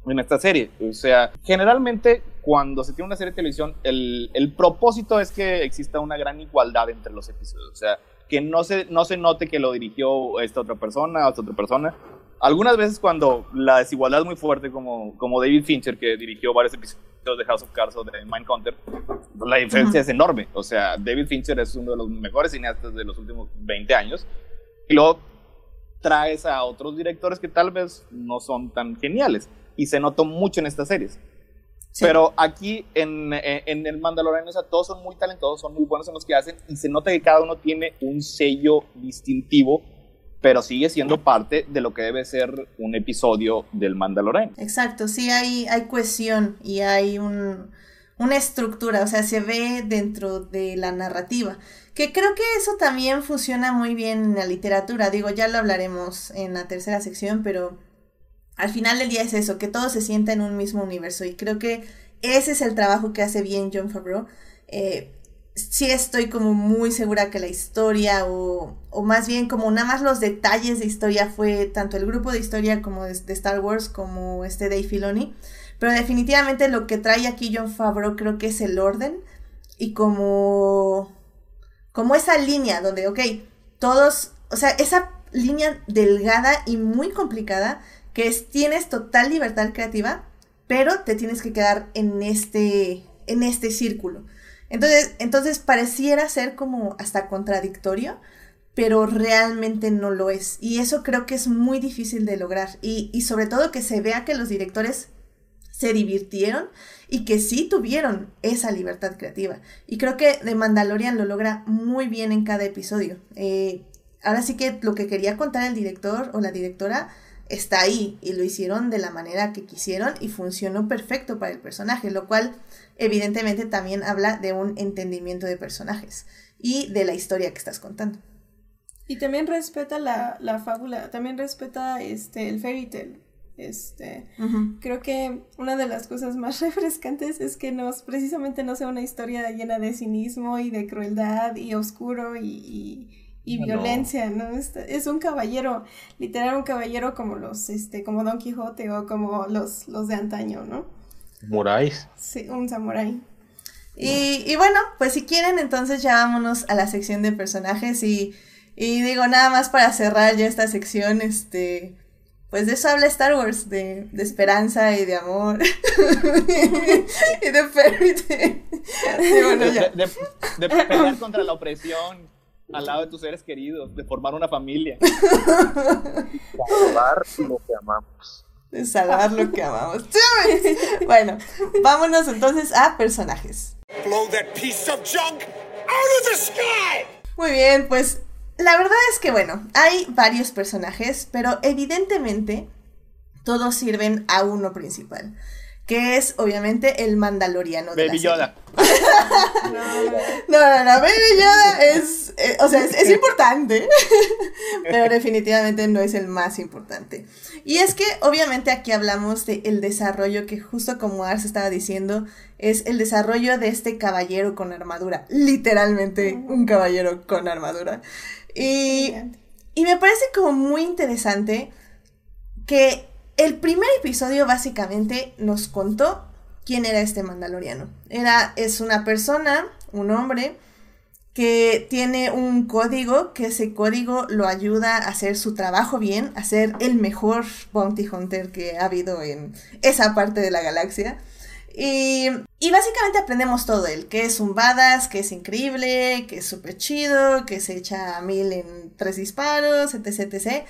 en esta serie. O sea, generalmente cuando se tiene una serie de televisión, el, el, propósito es que exista una gran igualdad entre los episodios. O sea, que no se, no se note que lo dirigió esta otra persona, esta otra persona. Algunas veces cuando la desigualdad es muy fuerte, como, como David Fincher, que dirigió varios episodios de House of Cards o de Mindhunter, la diferencia es enorme. O sea, David Fincher es uno de los mejores cineastas de los últimos 20 años. Y luego traes a otros directores que tal vez no son tan geniales y se notó mucho en estas series. Pero aquí en, en, el Mandalorian, o sea, todos son muy talentosos, son muy buenos en los que hacen y se nota que cada uno tiene un sello distintivo, pero sigue siendo parte de lo que debe ser un episodio del Mandalorian. Exacto, sí hay, hay cohesión y hay un, una estructura, o sea, se ve dentro de la narrativa. Que creo que eso también funciona muy bien en la literatura. Digo, ya lo hablaremos en la tercera sección, pero al final del día es eso, que todo se sienta en un mismo universo. Y creo que ese es el trabajo que hace bien John Favreau. Eh, sí estoy como muy segura que la historia, o, más bien como nada más los detalles de historia, fue tanto el grupo de historia como de, Star Wars, como este Dave Filoni. Pero definitivamente lo que trae aquí John Favreau creo que es el orden y como, como esa línea donde, ok, todos, o sea, esa línea delgada y muy complicada que es tienes total libertad creativa, pero te tienes que quedar en este, en este círculo. Entonces, entonces pareciera ser como hasta contradictorio, pero realmente no lo es. Y eso creo que es muy difícil de lograr. Y, y sobre todo que se vea que los directores se divirtieron y que sí tuvieron esa libertad creativa. Y creo que The Mandalorian lo logra muy bien en cada episodio. Eh, ahora sí que lo que quería contar el director o la directora está ahí y lo hicieron de la manera que quisieron y funcionó perfecto para el personaje, lo cual evidentemente también habla de un entendimiento de personajes y de la historia que estás contando. Y también respeta la, la fábula, también respeta este el fairy tale. Este, creo que una de las cosas más [laughs] refrescantes es que nos, precisamente no sea una historia llena de cinismo y de crueldad y oscuro y y violencia, ¿no? Es, un caballero, literal un caballero como los, este, como Don Quijote o como los, los de antaño, ¿no? Moráis. Sí, un samurái. Y, y, bueno, pues si quieren, entonces ya vámonos a la sección de personajes y, y digo, nada más para cerrar ya esta sección, este, pues de eso habla Star Wars, de, de esperanza y de amor. [laughs] y de [laughs] de, de, pelear contra la opresión al lado de tus seres queridos, de formar una familia. Salvar lo que amamos. De salvar lo que amamos. [laughs] bueno, vámonos entonces a personajes. Muy bien, pues la verdad es que bueno, hay varios personajes, pero evidentemente todos sirven a uno principal que es obviamente el mandaloriano. De Baby Yoda. [laughs] no, no, no, Baby Yoda es, eh, o sea, es, importante, [laughs] pero definitivamente no es el más importante. Y es que obviamente aquí hablamos del el desarrollo que justo como Ars estaba diciendo, es el desarrollo de este caballero con armadura, literalmente un caballero con armadura. Y, y me parece como muy interesante que el primer episodio básicamente nos contó quién era este mandaloriano. Era, es una persona, un hombre, que tiene un código, que ese código lo ayuda a hacer su trabajo bien, a ser el mejor bounty hunter que ha habido en esa parte de la galaxia. Y, básicamente aprendemos todo él, que es un badass, que es increíble, que es súper chido, que se echa a mil en tres disparos, etc, etc.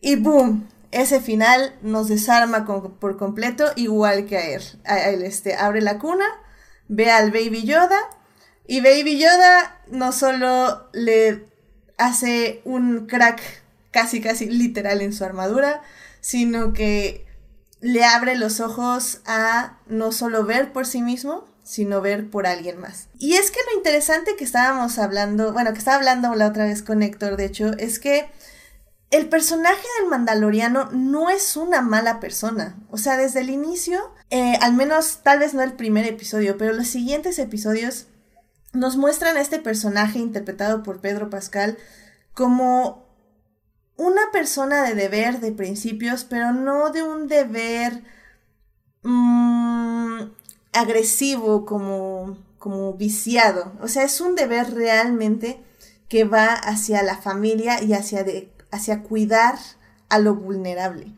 Y boom, ese final nos desarma por completo, igual que a él. A él este, abre la cuna, ve al Baby Yoda, y Baby Yoda no solo le hace un crack casi casi literal en su armadura, sino que le abre los ojos a no solo ver por sí mismo, sino ver por alguien más. Y es que lo interesante que estábamos hablando, bueno, que estaba hablando la otra vez con Héctor, de hecho, es que el personaje del Mandaloriano no es una mala persona. O sea, desde el inicio, eh, al menos tal vez no el primer episodio, pero los siguientes episodios nos muestran a este personaje interpretado por Pedro Pascal como una persona de deber, de principios, pero no de un deber mm, agresivo como, como viciado. O sea, es un deber realmente que va hacia la familia y hacia, de, hacia cuidar a lo vulnerable.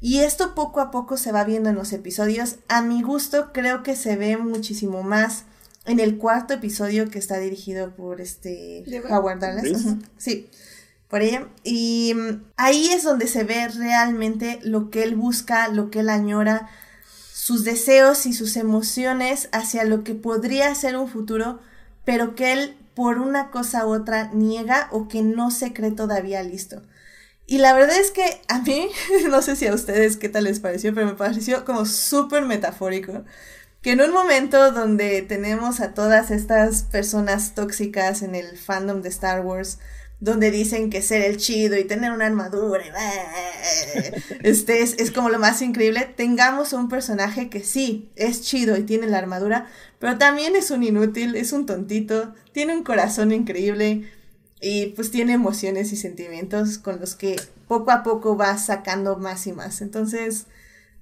Y esto poco a poco se va viendo en los episodios. A mi gusto creo que se ve muchísimo más en el cuarto episodio que está dirigido por este Howard Dallas. Sí por ella. Y mm, ahí es donde se ve realmente lo que él busca, lo que él añora, sus deseos y sus emociones hacia lo que podría ser un futuro, pero que él por una cosa u otra niega o que no se cree todavía listo. Y la verdad es que a mí, [laughs] no sé si a ustedes qué tal les pareció, pero me pareció como súper metafórico. Que en un momento donde tenemos a todas estas personas tóxicas en el fandom de Star Wars, donde dicen que ser el chido y tener una armadura, este es, como lo más increíble, tengamos un personaje que sí, es chido y tiene la armadura, pero también es un inútil, es un tontito, tiene un corazón increíble y pues tiene emociones y sentimientos con los que poco a poco va sacando más y más. Entonces,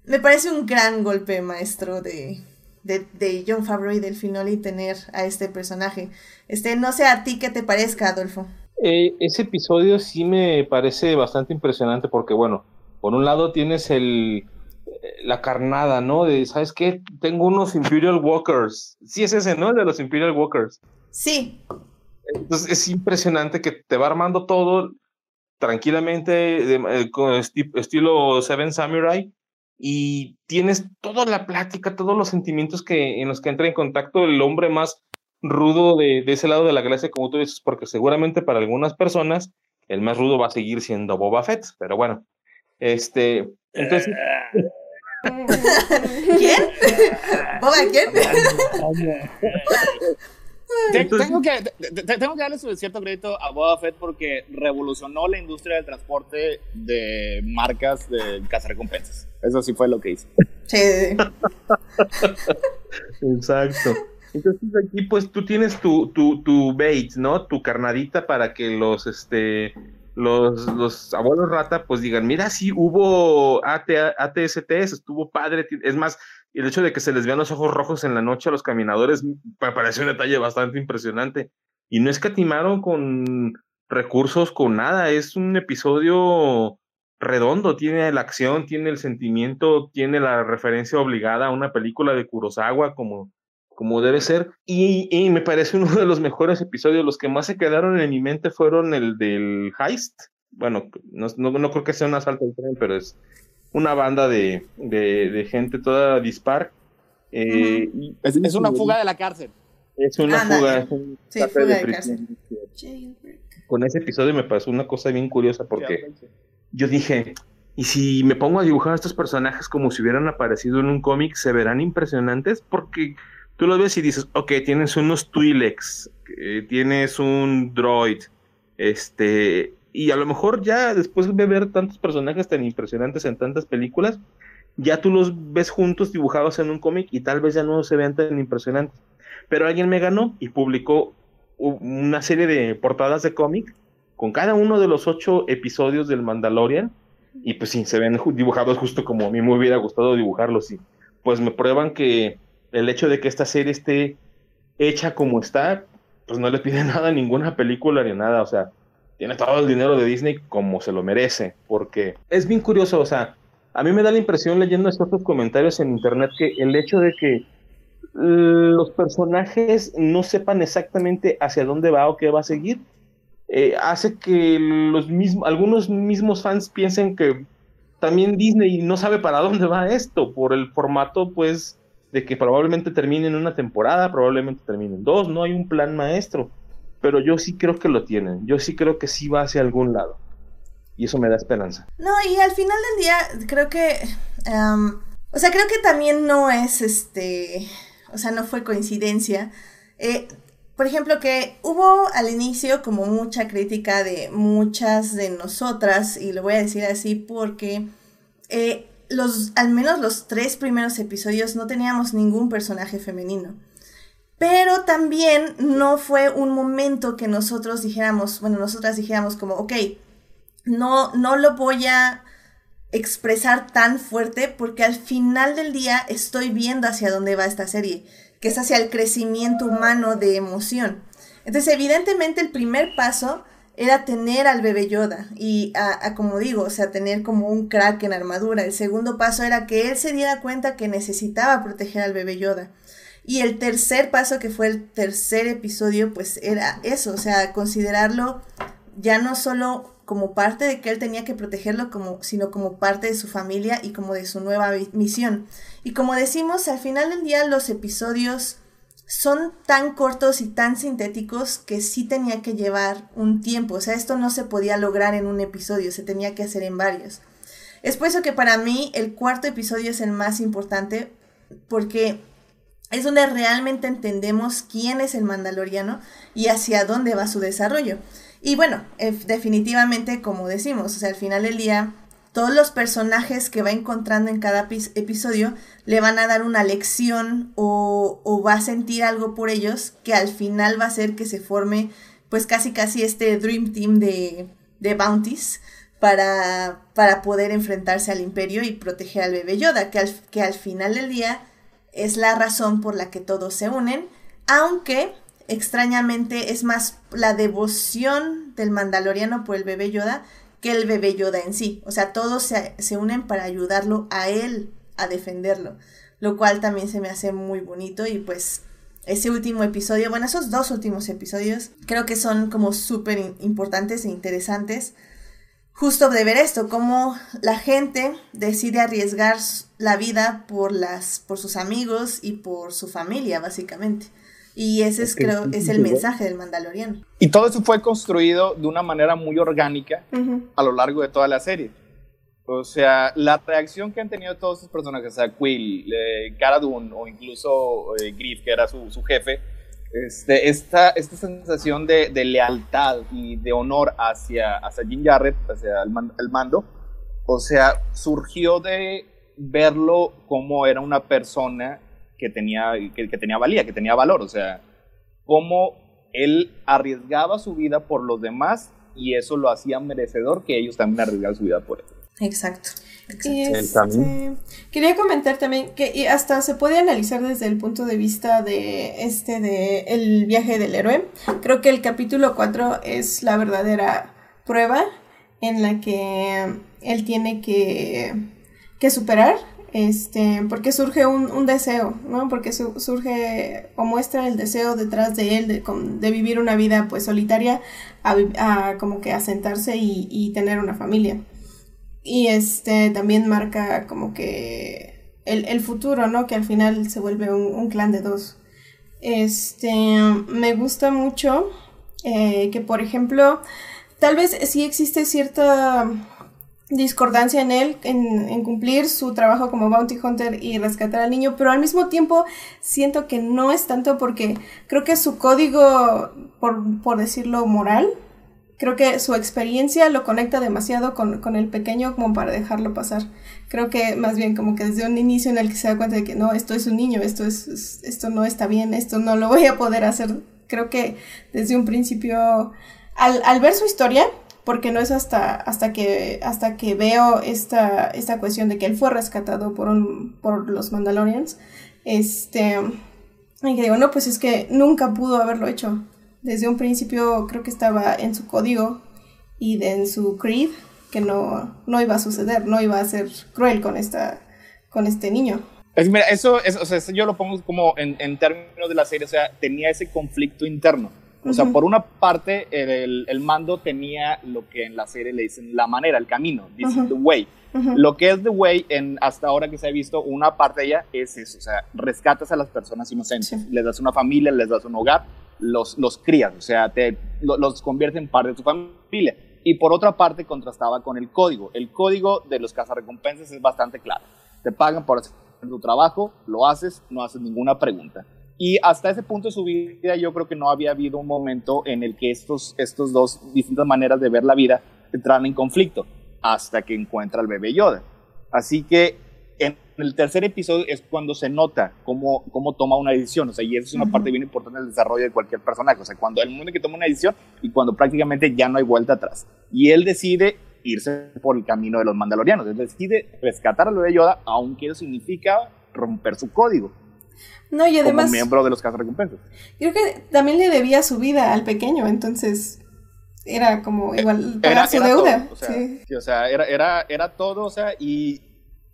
me parece un gran golpe maestro de, de, de John Favreau y del Finoli tener a este personaje. Este, no sé a ti qué te parezca, Adolfo. Eh, ese episodio sí me parece bastante impresionante porque, bueno, por un lado tienes el eh, la carnada, ¿no? De, ¿sabes qué? Tengo unos Imperial Walkers. Sí, es ese, ¿no? de los Imperial Walkers. Sí. Entonces es impresionante que te va armando todo tranquilamente, de, eh, con estilo Seven Samurai, y tienes toda la plática, todos los sentimientos que, en los que entra en contacto el hombre más rudo de, ese lado de la galaxia, como tú dices, porque seguramente para algunas personas el más rudo va a seguir siendo Boba Fett, pero bueno, este, entonces... ¿Quién? ¿Boba quién? Tengo, que, tengo que darle su cierto crédito a Boba Fett porque revolucionó la industria del transporte de marcas de cazarrecompensas. Eso sí fue lo que hizo. Sí. [laughs] Exacto. Entonces aquí pues tú tienes tu, tu, tu bait, ¿no? Tu carnadita para que los, este, los, los abuelos rata pues digan, mira, sí hubo AT, ATSTs, estuvo padre. Es más, el hecho de que se les vean los ojos rojos en la noche a los caminadores me parece un detalle bastante impresionante. Y no escatimaron con recursos, con nada. Es un episodio redondo, tiene la acción, tiene el sentimiento, tiene la referencia obligada a una película de Kurosawa como como debe ser. Y, me parece uno de los mejores episodios. Los que más se quedaron en mi mente fueron el del Heist. Bueno, no, no, creo que sea un asalto al tren, pero es una banda de, de, gente toda dispar. Eh, es, una fuga de la cárcel. Es una fuga. sí, fuga de, cárcel. Con ese episodio me pasó una cosa bien curiosa porque yo dije, y si me pongo a dibujar a estos personajes como si hubieran aparecido en un cómic, se verán impresionantes porque tú lo ves y dices, ok, tienes unos Twi'leks, eh, tienes un droid, este, y a lo mejor ya después de ver tantos personajes tan impresionantes en tantas películas, ya tú los ves juntos dibujados en un cómic y tal vez ya no se vean tan impresionantes. Pero alguien me ganó y publicó una serie de portadas de cómic con cada uno de los ocho episodios del Mandalorian y pues sí, se ven dibujados justo como a mí me hubiera gustado dibujarlos y pues me prueban que el hecho de que esta serie esté hecha como está, pues no le pide [laughs] nada a ninguna película ni nada, o sea, tiene todo el dinero de Disney como se lo merece, porque es bien curioso, o sea, a mí me da la impresión leyendo estos comentarios en internet que el hecho de que los personajes no sepan exactamente hacia dónde va o qué va a seguir, eh, hace que los mismos, algunos mismos fans piensen que también Disney no sabe para dónde va esto, por el formato, pues, de que probablemente termine en una temporada, probablemente termine en dos, no hay un plan maestro, pero yo sí creo que lo tienen, yo sí creo que sí va hacia algún lado, y eso me da esperanza. No, y al final del día, creo que, o sea, creo que también no es, este, o sea, no fue coincidencia. Eh, por ejemplo, que hubo al inicio como mucha crítica de muchas de nosotras, y lo voy a decir así porque eh, los, al menos los tres primeros episodios no teníamos ningún personaje femenino. Pero también no fue un momento que nosotros dijéramos, bueno, nosotras dijéramos como, ok, no, no lo voy a expresar tan fuerte porque al final del día estoy viendo hacia dónde va esta serie que es hacia el crecimiento humano de emoción. Entonces, evidentemente, el primer paso era tener al bebé Yoda y a, como digo, o sea, tener como un crack en armadura. El segundo paso era que él se diera cuenta que necesitaba proteger al bebé Yoda. Y el tercer paso, que fue el tercer episodio, pues era eso, o sea, considerarlo ya no solo como parte de que él tenía que protegerlo, como, sino como parte de su familia y como de su nueva misión. Y como decimos, al final del día los episodios son tan cortos y tan sintéticos que sí tenía que llevar un tiempo. O sea, esto no se podía lograr en un episodio, se tenía que hacer en varios. Es por eso que para mí el cuarto episodio es el más importante porque es donde realmente entendemos quién es el mandaloriano y hacia dónde va su desarrollo. Y bueno, definitivamente, como decimos, o sea, al final del día, todos los personajes que va encontrando en cada episodio le van a dar una lección o, va a sentir algo por ellos que al final va a hacer que se forme pues casi casi este Dream Team de, de Bounties para, para poder enfrentarse al imperio y proteger al bebé Yoda, que al, que al final del día es la razón por la que todos se unen, aunque extrañamente es más la devoción del mandaloriano por el bebé Yoda que el bebé Yoda en sí. O sea, todos se, se, unen para ayudarlo a él a defenderlo, lo cual también se me hace muy bonito y pues ese último episodio, bueno, esos dos últimos episodios creo que son como súper importantes e interesantes. Justo de ver esto, cómo la gente decide arriesgar la vida por, las, por sus amigos y por su familia, básicamente. Y ese es, creo, es el mensaje del Mandaloriano. Y todo eso fue construido de una manera muy orgánica a lo largo de toda la serie. O sea, la reacción que han tenido todos esos personajes, o sea, Quill, eh, Cara Dune o incluso eh, Griff, que era su, su jefe, este, esta, esta sensación de, de, lealtad y de honor hacia, hacia Jim Jarrett, hacia el, el mando, o sea, surgió de verlo como era una persona que tenía, que, tenía valía, que tenía valor, o sea, cómo él arriesgaba su vida por los demás y eso lo hacía merecedor que ellos también arriesgaran su vida por él. Exacto. Este, quería comentar también que hasta se puede analizar desde el punto de vista de este de el viaje del héroe. Creo que el capítulo 4 es la verdadera prueba en la que él tiene que, que superar este, porque surge un, deseo, ¿no? Porque surge o muestra el deseo detrás de él de, vivir una vida pues solitaria a, como que asentarse y, y, tener una familia. Y este también marca como que el, futuro, ¿no? Que al final se vuelve un, clan de dos. Este, me gusta mucho eh, que, por ejemplo, tal vez sí existe cierta discordancia en él, en, cumplir su trabajo como bounty hunter y rescatar al niño, pero al mismo tiempo siento que no es tanto porque creo que su código, por, decirlo, moral, creo que su experiencia lo conecta demasiado con, el pequeño como para dejarlo pasar. Creo que más bien como que desde un inicio en el que se da cuenta de que no, esto es un niño, esto, es, esto no está bien, esto no lo voy a poder hacer. Creo que desde un principio, al, al ver su historia, porque no es hasta, hasta, que, hasta que veo esta, esta cuestión de que él fue rescatado por, un, por los Mandalorians, este, y que digo, no, pues es que nunca pudo haberlo hecho. desde un principio creo que estaba en su código y en su creed que no, no iba a suceder, no iba a ser cruel con, esta, con este niño. Mira, eso, es, o sea, yo lo pongo como en, en, términos de la serie, o sea, tenía ese conflicto interno. O sea, por una parte, el, el, mando tenía lo que en la serie le dicen la manera, el camino, dice the way. Lo que es the way, en, hasta ahora que se ha visto, una parte de ella es eso, o sea, rescatas a las personas inocentes, les das una familia, les das un hogar, los, los crías, o sea, te, los convierte en parte de tu familia. Y por otra parte, contrastaba con el código. El código de los cazarrecompensas es bastante claro. Te pagan por hacer tu trabajo, lo haces, no haces ninguna pregunta. Y hasta ese punto de su vida yo creo que no había habido un momento en el que estos, estos dos distintas maneras de ver la vida entraran en conflicto, hasta que encuentra al bebé Yoda. Así que en el tercer episodio es cuando se nota cómo, cómo toma una decisión, o sea, y eso es una parte bien importante del desarrollo de cualquier personaje, o sea, cuando el mundo que toma una decisión y cuando prácticamente ya no hay vuelta atrás. Y él decide irse por el camino de los mandalorianos, él decide rescatar a lo de Yoda, aunque eso significa romper su código. No, y además... Como miembro de los cazarrecompensas. Creo que también le debía su vida al pequeño, entonces era como igual pagar su deuda. o sea, sí. o sea era, era, era todo, o sea, y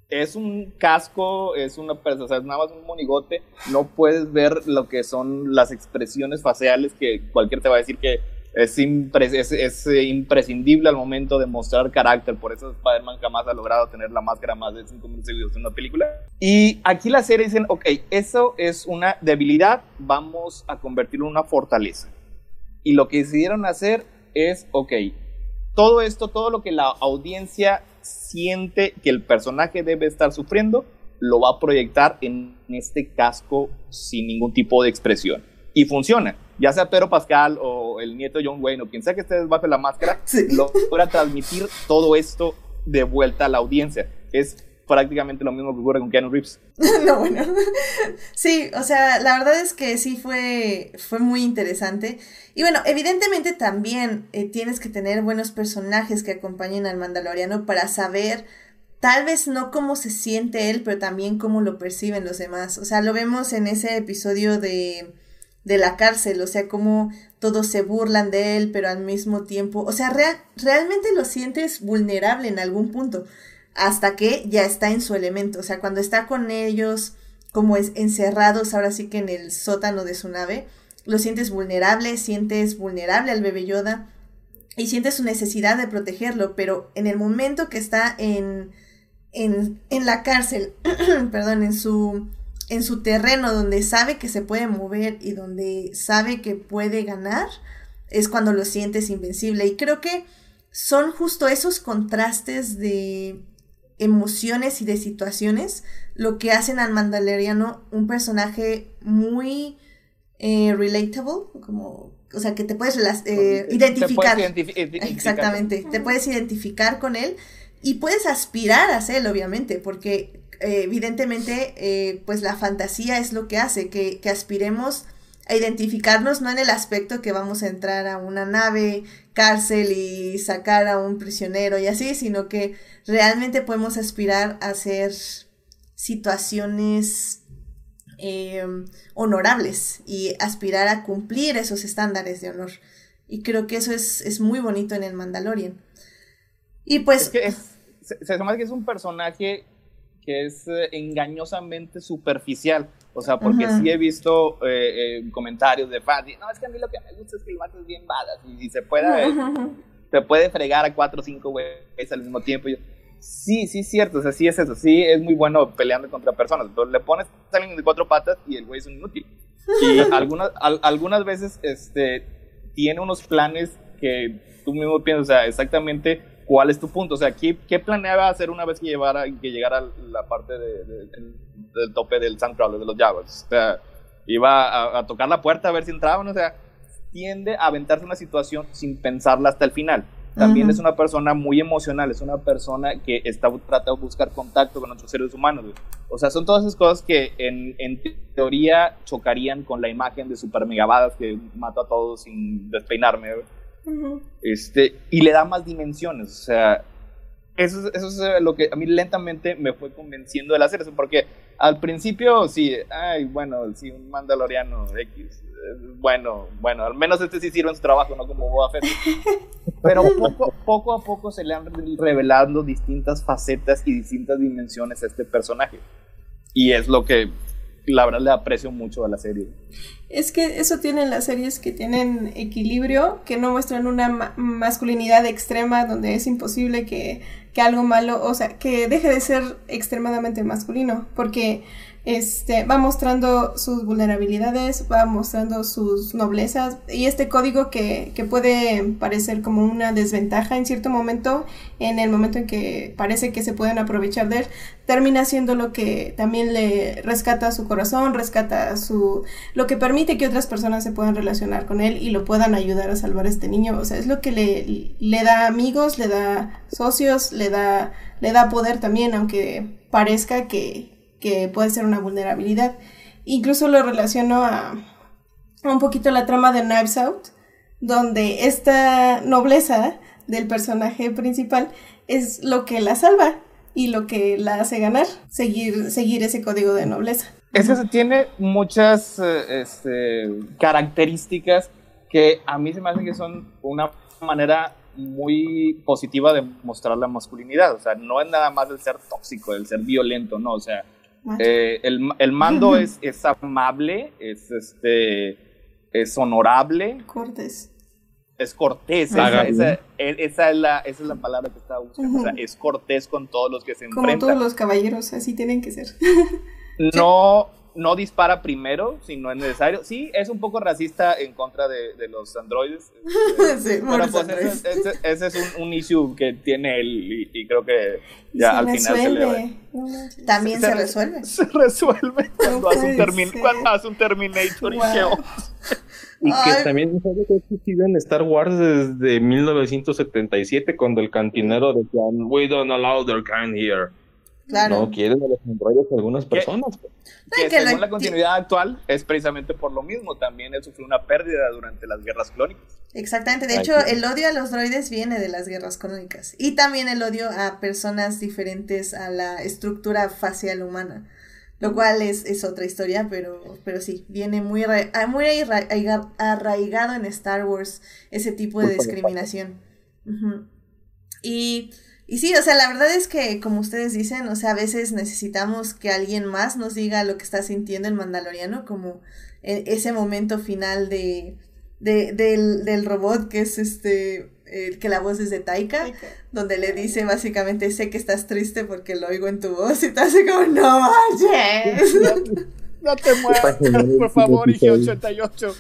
es un casco, es una o sea, es nada más un monigote, no puedes ver lo que son las expresiones faciales que cualquier te va a decir que es, es, es, imprescindible al momento de mostrar carácter, por eso Spider-Man jamás ha logrado tener la máscara más de 5 minutos seguidos en una película. Y aquí la serie dicen, ok, eso es una debilidad, vamos a convertirlo en una fortaleza. Y lo que decidieron hacer es, ok, todo esto, todo lo que la audiencia siente que el personaje debe estar sufriendo, lo va a proyectar en este casco sin ningún tipo de expresión. Y funciona. Ya sea Pedro Pascal o el nieto John Wayne o quien sea que esté debajo de la máscara, [laughs] lo logra transmitir todo esto de vuelta a la audiencia. Es prácticamente lo mismo que ocurre con Keanu Reeves. [laughs] no, bueno. [laughs] Sí, o sea, la verdad es que sí fue, fue muy interesante. Y bueno, evidentemente también eh, tienes que tener buenos personajes que acompañen al Mandaloriano para saber tal vez no cómo se siente él, pero también cómo lo perciben los demás. O sea, lo vemos en ese episodio de, de la cárcel, o sea, cómo todos se burlan de él, pero al mismo tiempo, o sea, real, realmente lo sientes vulnerable en algún punto hasta que ya está en su elemento. O sea, cuando está con ellos, como es encerrados ahora sí que en el sótano de su nave, lo sientes vulnerable, sientes vulnerable al bebé Yoda y sientes su necesidad de protegerlo, pero en el momento que está en, en, en la cárcel, [clears throat] perdón, en su, en su terreno donde sabe que se puede mover y donde sabe que puede ganar, es cuando lo sientes invencible. Y creo que son justo esos contrastes de emociones y de situaciones, lo que hacen al Mandaloriano un personaje muy eh, relatable, como, o sea, que te puedes eh, identificar. Exactamente, te puedes identificar con él y puedes aspirar a ser, obviamente, porque eh, evidentemente, pues la fantasía es lo que hace que, que aspiremos a identificarnos no en el aspecto que vamos a entrar a una nave, cárcel y sacar a un prisionero y así, sino que realmente podemos aspirar a ser situaciones em, honorables y aspirar a cumplir esos estándares de honor. Y creo que eso es, es muy bonito en el Mandalorian. Y pues... Se, se que es un personaje que es eh, engañosamente superficial. O sea, porque sí he visto eh, eh, comentarios de fans, no, es que a mí lo que me gusta es que el vato es bien badass y, se puede, se puede fregar a cuatro o cinco güeyes al mismo tiempo. yo, sí, sí es cierto, o sea, sí es eso, sí es muy bueno peleando contra personas, pero le pones a alguien de cuatro patas y el güey es un inútil. Y [laughs] algunas, algunas veces este, tiene unos planes que tú mismo piensas, o sea, exactamente ¿Cuál es tu punto? O sea, ¿qué, qué planeaba hacer una vez que, llevara, que llegara la parte de, del tope del Sandcrawler, de los Jaguars? O sea, iba a, tocar la puerta a ver si entraban, o sea, tiende a aventarse una situación sin pensarla hasta el final. También es una persona muy emocional, es una persona que está tratando de buscar contacto con otros seres humanos. O sea, son todas esas cosas que en, en teoría chocarían con la imagen de Super Megabadas que mato a todos sin despeinarme este, y le da más dimensiones. O sea, eso, eso es lo que a mí lentamente me fue convenciendo de la serie, porque al principio sí, ay, bueno, sí, un mandaloriano X, bueno, bueno, al menos este sí sirve en su trabajo, no como Boba Fett. [laughs] Pero poco, poco a poco se le han revelado distintas facetas y distintas dimensiones a este personaje. Y es lo que la verdad le aprecio mucho a la serie. Es que eso tienen las series que tienen equilibrio, que no muestran una masculinidad extrema donde es imposible que, que algo malo, o sea, que deje de ser extremadamente masculino, porque este, va mostrando sus vulnerabilidades, va mostrando sus noblezas y este código que, que, puede parecer como una desventaja en cierto momento, en el momento en que parece que se pueden aprovechar de él, termina siendo lo que también le rescata su corazón, rescata su... lo que permite que otras personas se puedan relacionar con él y lo puedan ayudar a salvar a este niño, o sea, es lo que le, le da amigos, le da socios, le da, le da poder también, aunque parezca que que puede ser una vulnerabilidad. Incluso lo relaciono a, un poquito la trama de Knives Out, donde esta nobleza del personaje principal es lo que la salva y lo que la hace ganar, seguir, seguir ese código de nobleza. Es que se tiene muchas eh, este, características que a mí se me hacen que son una manera muy positiva de mostrar la masculinidad. O sea, no es nada más el ser tóxico, el ser violento, no. O sea, eh, el, el, mando [laughs] es, es, amable, es, este, es honorable. Cortés. Es cortés, esa, esa, e, esa, es la, esa es la palabra que estaba buscando. O sea, es cortés con todos los que se enfrentan. Como todos los caballeros, así tienen que ser. No, no dispara primero si no es necesario. Sí, es un poco racista en contra de, de los androides. [laughs] sí, pero pues ese, ese, es un, un, issue que tiene él y, creo que ya al final se le También se, resuelve. [laughs] Se resuelve cuando, hace, un termin cuando hace un Terminator y y que también sabe que ha existido en Star Wars desde 1977 cuando el cantinero decía We don't allow their kind here. No quieren a los androides algunas personas. Que, según la continuidad actual es precisamente por lo mismo. También él sufrió una pérdida durante las guerras clónicas. Exactamente. De hecho, el odio a los droides viene de las guerras clónicas. Y también el odio a personas diferentes a la estructura facial humana. Lo cual es, es otra historia, pero, pero sí, viene muy, muy arraigado en Star Wars ese tipo de discriminación. Y y sí, o sea, la verdad es que, como ustedes dicen, o sea, a veces necesitamos que alguien más nos diga lo que está sintiendo el mandaloriano, como e, ese momento final de, de del, del, robot que es este, que la voz es de Taika, donde le dice básicamente, sé que estás triste porque lo oigo en tu voz y te hace como, no vayas. [laughs] No te muevas, por favor, IG88. Yo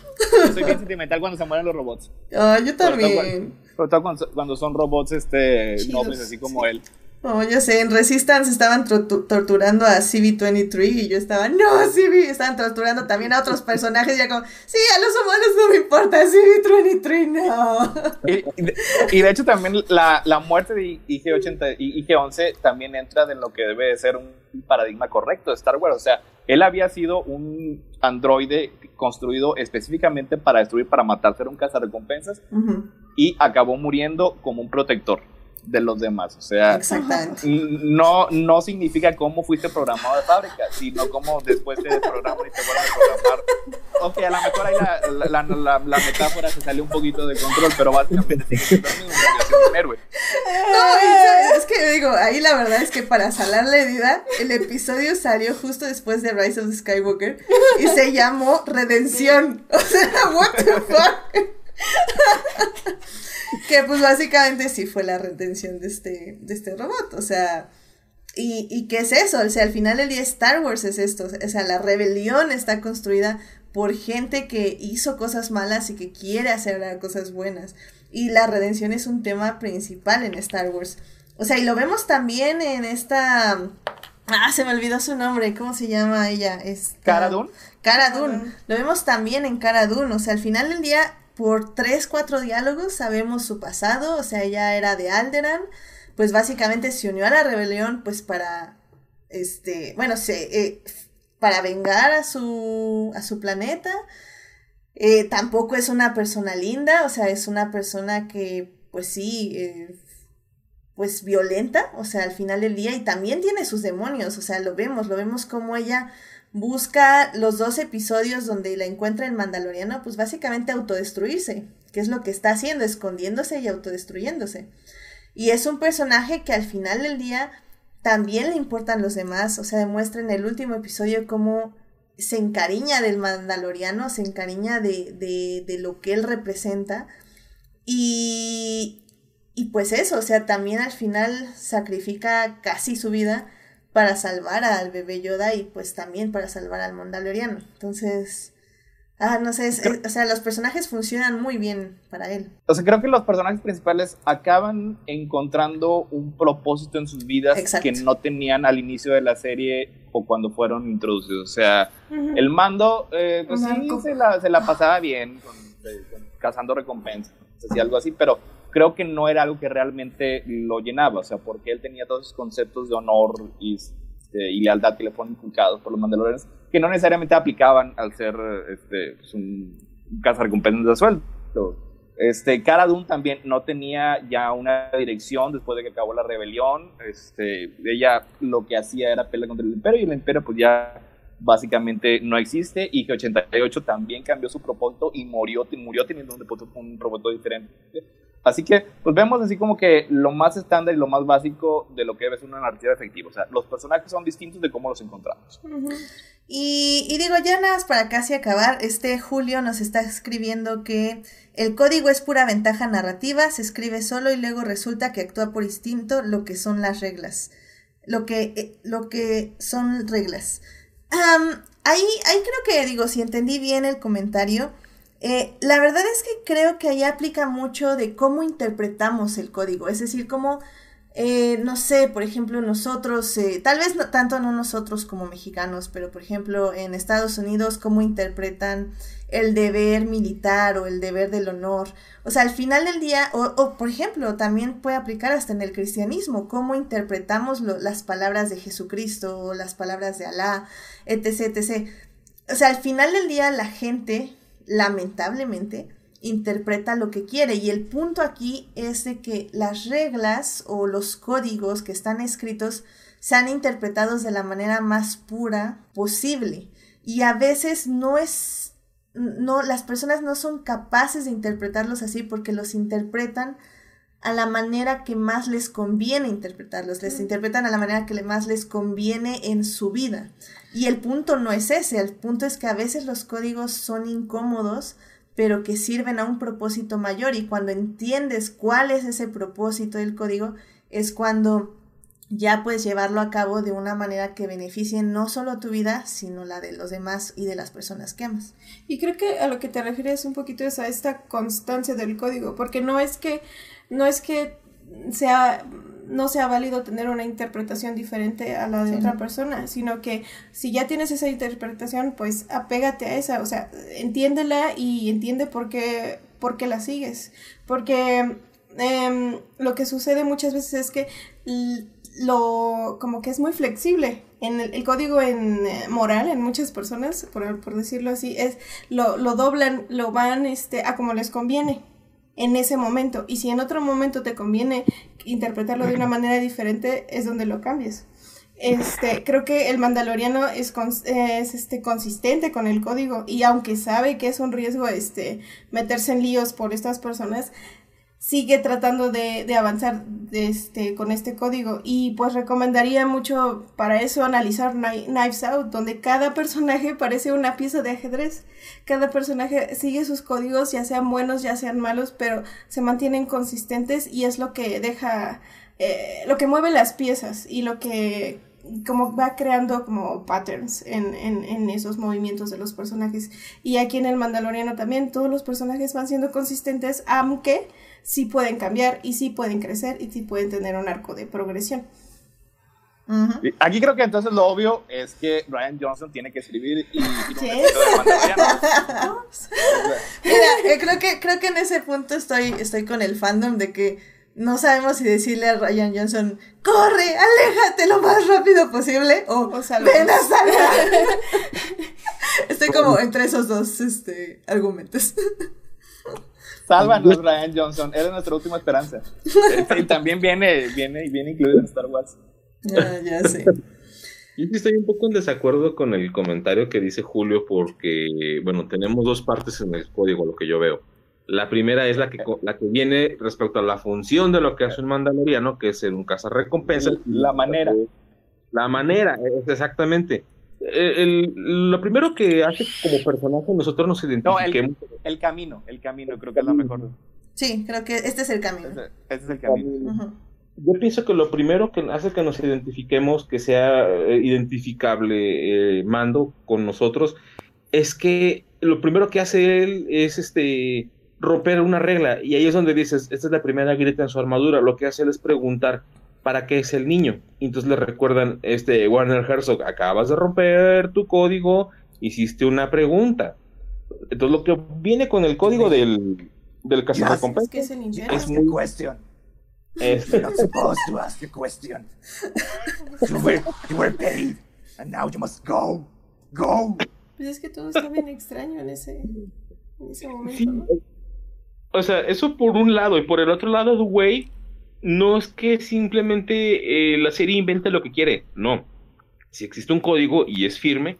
soy bien sentimental cuando se mueren los robots. Ah, yo también. Pero cuando, cuando son robots este, nobles, así como él. Oh, yo sé, en Resistance estaban torturando a CV23 y yo estaba, no, CV, estaban torturando también a otros personajes y ya como, sí, a los humanos no me importa, CV23 no. Y, de, y de hecho también la, la muerte de IG-80 y IG-11 también entra en lo que debe de ser un paradigma correcto de Star Wars, o sea, él había sido un androide construido específicamente para destruir, para matar, ser un cazarrecompensas uh y acabó muriendo como un protector de los demás. O sea, No, no significa cómo fuiste programado de fábrica, sino cómo después te desprograman y te vuelven a programar. Ok, a lo mejor ahí la, la, la, metáfora se salió un poquito de control, pero básicamente siendo lo mismo, un héroe. No, es que digo, ahí la verdad es que para salar la herida, el episodio salió justo después de Rise of Skywalker y se llamó Redención. O sea, what the fuck. [laughs] que pues básicamente sí fue la retención de este, de este robot, o sea, y, y qué es eso, o sea, al final el día Star Wars es esto, o sea, la rebelión está construida por gente que hizo cosas malas y que quiere hacer cosas buenas, y la redención es un tema principal en Star Wars, o sea, y lo vemos también en esta... Ah, se me olvidó su nombre, ¿cómo se llama ella? Cara Dune. Cara Dune. Lo vemos también en Cara Dune, o sea, al final del día por tres, cuatro diálogos sabemos su pasado, o sea, ella era de Alderan, pues básicamente se unió a la rebelión, pues para, este, bueno, se, eh, para vengar a su, a su planeta. Eh, tampoco es una persona linda, o sea, es una persona que, pues sí, eh, pues violenta, o sea, al final del día, y también tiene sus demonios, o sea, lo vemos, lo vemos como ella busca los dos episodios donde la encuentra en Mandaloriano, pues básicamente autodestruirse, que es lo que está haciendo, escondiéndose y autodestruyéndose. Y es un personaje que al final del día también le importan los demás, o sea, demuestra en el último episodio cómo se encariña del Mandaloriano, se encariña de, de, de lo que él representa. Y, y pues eso, o sea, también al final sacrifica casi su vida para salvar al bebé Yoda y pues también para salvar al Mandaloriano. Entonces, ah, no sé, o sea, los personajes funcionan muy bien para él. O sea, creo que los personajes principales acaban encontrando un propósito en sus vidas que no tenían al inicio de la serie o cuando fueron introducidos. O sea, el mando, eh, pues sí, se la, se la, pasaba bien cazando recompensas, no sé algo así, pero creo que no era algo que realmente lo llenaba, o sea, porque él tenía todos esos conceptos de honor y, este, y lealtad que le fueron inculcados por los mandalorianos, que no necesariamente aplicaban al ser este, pues un, un cazarrecompensas de sueldo. Este, Cara Dune también no tenía ya una dirección después de que acabó la rebelión. Este, ella lo que hacía era pelear contra el imperio y el imperio pues ya básicamente no existe y que 88 también cambió su propósito y murió, murió teniendo un, un propósito diferente Así que, pues vemos así como que lo más estándar y lo más básico de lo que es una narrativa efectiva. O sea, los personajes son distintos de cómo los encontramos. y, y, digo, ya nada más para casi acabar, este Julio nos está escribiendo que el código es pura ventaja narrativa, se escribe solo y luego resulta que actúa por instinto lo que son las reglas. Lo que, eh, lo que son reglas. ahí, ahí creo que, digo, si entendí bien el comentario, eh, la verdad es que creo que ahí aplica mucho de cómo interpretamos el código, es decir, cómo, eh, no sé, por ejemplo, nosotros, eh, tal vez no tanto no nosotros como mexicanos, pero por ejemplo en Estados Unidos, cómo interpretan el deber militar o el deber del honor. O sea, al final del día, o, por ejemplo, también puede aplicar hasta en el cristianismo, cómo interpretamos las palabras de Jesucristo o las palabras de Alá, etc, etc. O sea, al final del día la gente lamentablemente, interpreta lo que quiere. Y el punto aquí es de que las reglas o los códigos que están escritos sean interpretados de la manera más pura posible. Y a veces no es, no, las personas no son capaces de interpretarlos así porque los interpretan a la manera que más les conviene interpretarlos, les interpretan a la manera que más les conviene en su vida. Y el punto no es ese, el punto es que a veces los códigos son incómodos, pero que sirven a un propósito mayor y cuando entiendes cuál es ese propósito del código, es cuando ya puedes llevarlo a cabo de una manera que beneficie no solo tu vida, sino la de los demás y de las personas que amas. Y creo que a lo que te refieres un poquito es a esta constancia del código, porque no es que no es que sea no sea válido tener una interpretación diferente a la de otra persona, sino que si ya tienes esa interpretación, pues apégate a esa, o sea, entiéndela y entiende por qué, por qué la sigues. Porque em, lo que sucede muchas veces es que lo como que es muy flexible. En el, código en eh, moral en muchas personas, por, por decirlo así, es lo, lo doblan, lo van este, a como les conviene en ese momento. Y si en otro momento te conviene interpretarlo de una manera diferente, es donde lo cambies. Este, creo que el mandaloriano es, es este, consistente con el código y aunque sabe que es un riesgo este, meterse en líos por estas personas, sigue tratando de, de avanzar este, con este código. Y pues recomendaría mucho para eso analizar Knives Out, donde cada personaje parece una pieza de ajedrez. Cada personaje sigue sus códigos, ya sean buenos, ya sean malos, pero se mantienen consistentes y es lo que deja, eh, lo que mueve las piezas y lo que como va creando como patterns en, en, en, esos movimientos de los personajes. Y aquí en el Mandaloriano también todos los personajes van siendo consistentes, aunque sí pueden cambiar y sí pueden crecer y sí pueden tener un arco de progresión. Aquí creo que entonces lo obvio es que Brian Johnson tiene que escribir y, [laughs] Mira, eh, creo que creo que en ese punto estoy estoy con el fandom de que no sabemos si decirle a Ryan Johnson corre, aléjate lo más rápido posible o, ven a salvar. [laughs] estoy como entre esos dos este, argumentos. Sálvanos, Ryan Johnson. Eres nuestra última esperanza. [laughs] y también viene, viene, viene incluido en Star Wars. Ya, ya sé. Yo sí estoy un poco en desacuerdo con el comentario que dice Julio porque, bueno, tenemos dos partes en el código, lo que yo veo. La primera es la que, la que viene respecto a la función de lo que hace un mandaloriano, que es ser un cazarrecompensas. La manera. La manera, es exactamente. El, lo primero que hace como personaje nosotros nos identifiquemos. No, el, el, camino, el camino, creo que es lo mejor. Sí, creo que este es el camino. Este, este es el camino. Uh -huh. Yo pienso que lo primero que hace que nos identifiquemos, que sea eh, identificable eh, Mando con nosotros, es que lo primero que hace él es este romper una regla y ahí es donde dices, esta es la primera grieta en su armadura, lo que hace él es preguntar para qué es el niño. Y entonces le recuerdan, este Warner Herzog, acabas de romper tu código, hiciste una pregunta. Entonces lo que viene con el código del, del cazarrecompensa Es que es el es muy... question. es- You're not supposed to ask a question. [laughs] You were, you were paid, and now you must go. Go. Pues es que todo está bien extraño en ese, en ese momento, Sí, ¿no? o sea, eso por un lado, y por el otro lado, güey, no es que simplemente eh, la serie invente lo que quiere, no. Si existe un código y es firme,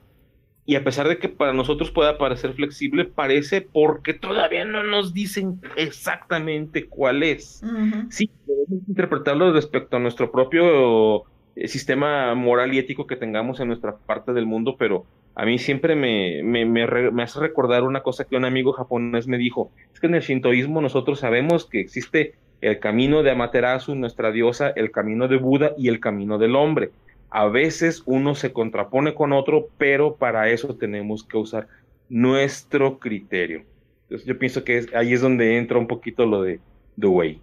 y a pesar de que para nosotros pueda parecer flexible, parece porque todavía no nos dicen exactamente cuál es. Sí, debemos interpretarlo respecto a nuestro propio eh, sistema moral y ético que tengamos en nuestra parte del mundo, pero a mí siempre me, me, me, re- me hace recordar una cosa que un amigo japonés me dijo, es que en el shintoísmo nosotros sabemos que existe el camino de Amaterasu, nuestra diosa, el camino de Buda y el camino del hombre. A veces uno se contrapone con otro, pero para eso tenemos que usar nuestro criterio. Entonces yo pienso que es- ahí es donde entra un poquito lo de The Way.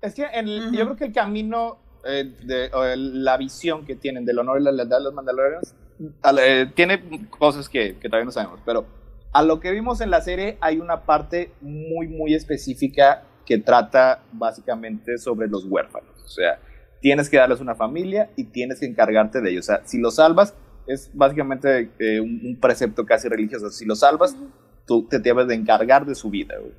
Es que el- Ujú. yo creo que el camino, eh, de, o el- la visión que tienen del honor y la lealtad de los mandalorianos, al- eh, tiene cosas que, que todavía no sabemos, pero a lo que vimos en la serie hay una parte muy, muy específica que trata básicamente sobre los huérfanos. O sea, tienes que darles una familia y tienes que encargarte de ellos. O sea, si los salvas, es básicamente eh, un, un precepto casi religioso. Si los salvas, tú te debes de encargar de su vida, güey.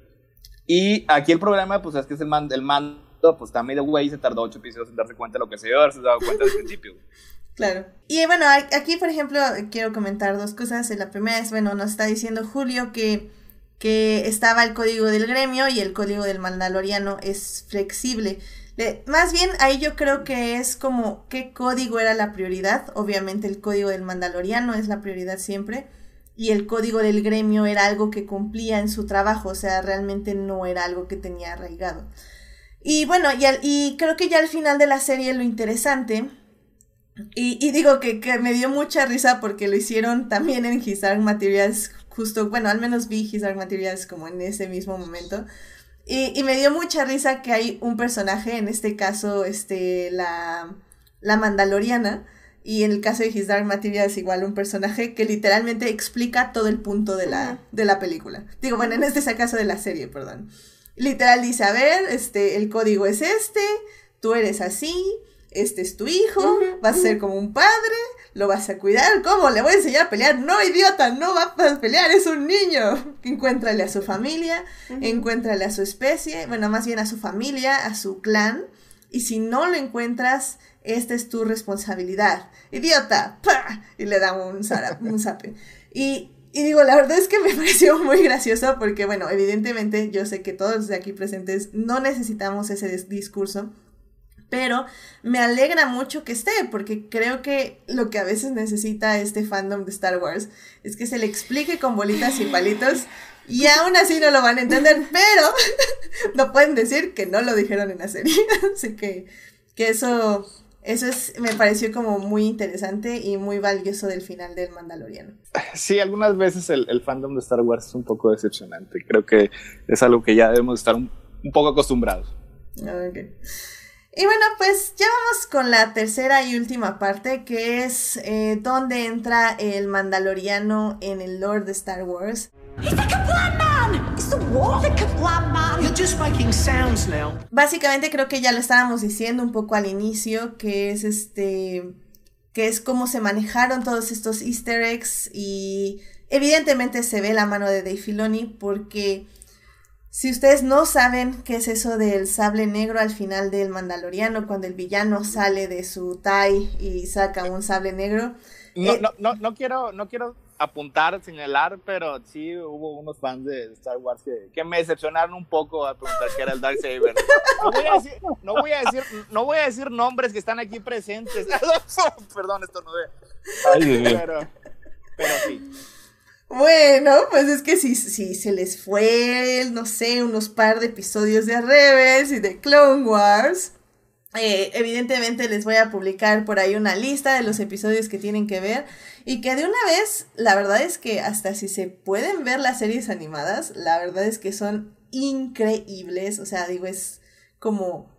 Y aquí el problema, pues, es que es el, man- el mando, pues, está medio güey y se tardó ocho episodios en darse cuenta de lo que se dio, haberse dado cuenta al principio. güey. Claro. Y bueno, aquí, por ejemplo, quiero comentar dos cosas. La primera es, bueno, nos está diciendo Julio que, que estaba el código del gremio y el código del mandaloriano es flexible. Le- más bien, ahí yo creo que es como qué código era la prioridad. Obviamente el código del mandaloriano es la prioridad siempre. Y el código del gremio era algo que cumplía en su trabajo, o sea, realmente no era algo que tenía arraigado. Y bueno, y, creo que ya al final de la serie lo interesante y, digo que, que me dio mucha risa porque lo hicieron también en His Materials, justo, bueno, al menos vi His Dark Materials como en ese mismo momento. Y, y me dio mucha risa que hay un personaje, en este caso, este, la, la Mandaloriana, y en el caso de His Dark Materials igual un personaje que literalmente explica todo el punto de la, de la película. Digo, bueno, en este caso de la serie, perdón. Literal dice, a ver, este, el código es este, tú eres así, este es tu hijo, vas a ser como un padre, lo vas a cuidar, ¿cómo? Le voy a enseñar a pelear. No, idiota, no va a pelear, es un niño. Encuéntrale a su familia, encuéntrale a su especie, bueno, más bien a su familia, a su clan, y si no lo encuentras, esta es tu responsabilidad. Idiota, ¡pah! y le da un, zara- un zape. Y, y digo, la verdad es que me [laughs] pareció muy gracioso porque, bueno, evidentemente yo sé que todos de aquí presentes no necesitamos ese dis- discurso, pero me alegra mucho que esté, porque creo que lo que a veces necesita este fandom de Star Wars es que se le explique con bolitas y palitos y aún así no lo van a entender, [laughs] pero [laughs] no pueden decir que no lo dijeron en la serie. [laughs] Así que, que eso, eso es, me pareció como muy interesante y muy valioso del final del Mandaloriano. Sí, algunas veces el, el fandom de Star Wars es un poco decepcionante. Creo que es algo que ya debemos estar un, un poco acostumbrados. Ok. Y bueno, pues ya vamos con la tercera y última parte, que es eh, donde entra el Mandaloriano en el lore de Star Wars. He's the Kaplan Man! It's the war! The Kaplan Man! You're just making sounds now. Básicamente creo que ya lo estábamos diciendo un poco al inicio, que es este, que es cómo se manejaron todos estos easter eggs y evidentemente se ve la mano de Dave Filoni porque Si ustedes no saben qué es eso del sable negro al final del Mandaloriano, cuando el villano sale de su TIE y saca un sable negro. No, eh, no, no, no quiero, no quiero apuntar, señalar, pero sí hubo unos fans de Star Wars que, que me decepcionaron un poco a preguntar qué era el Darksaber. No voy a decir, no voy a decir, no voy a decir nombres que están aquí presentes. [laughs] Perdón, esto no mío. pero, pero sí. Bueno, pues es que si, si se les fue, no sé, unos par de episodios de Rebels y de Clone Wars, eh, evidentemente les voy a publicar por ahí una lista de los episodios que tienen que ver y que de una vez, la verdad es que hasta si se pueden ver las series animadas, la verdad es que son increíbles, o sea, digo, es como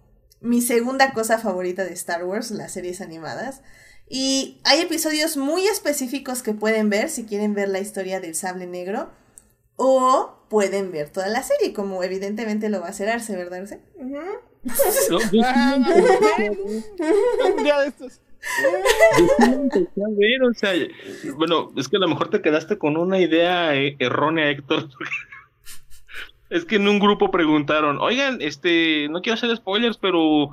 mi segunda cosa favorita de Star Wars, las series animadas. Y hay episodios muy específicos que pueden ver si quieren ver la historia del sable negro. O pueden ver toda la serie, como evidentemente lo va a hacer Arce, ¿verdad, Arce? [laughs] Un día de estos. yo a ver, o sea, bueno, es que a lo mejor te quedaste con una idea eh, errónea, Héctor. [laughs] Es que en un grupo preguntaron, oigan, este, no quiero hacer spoilers, pero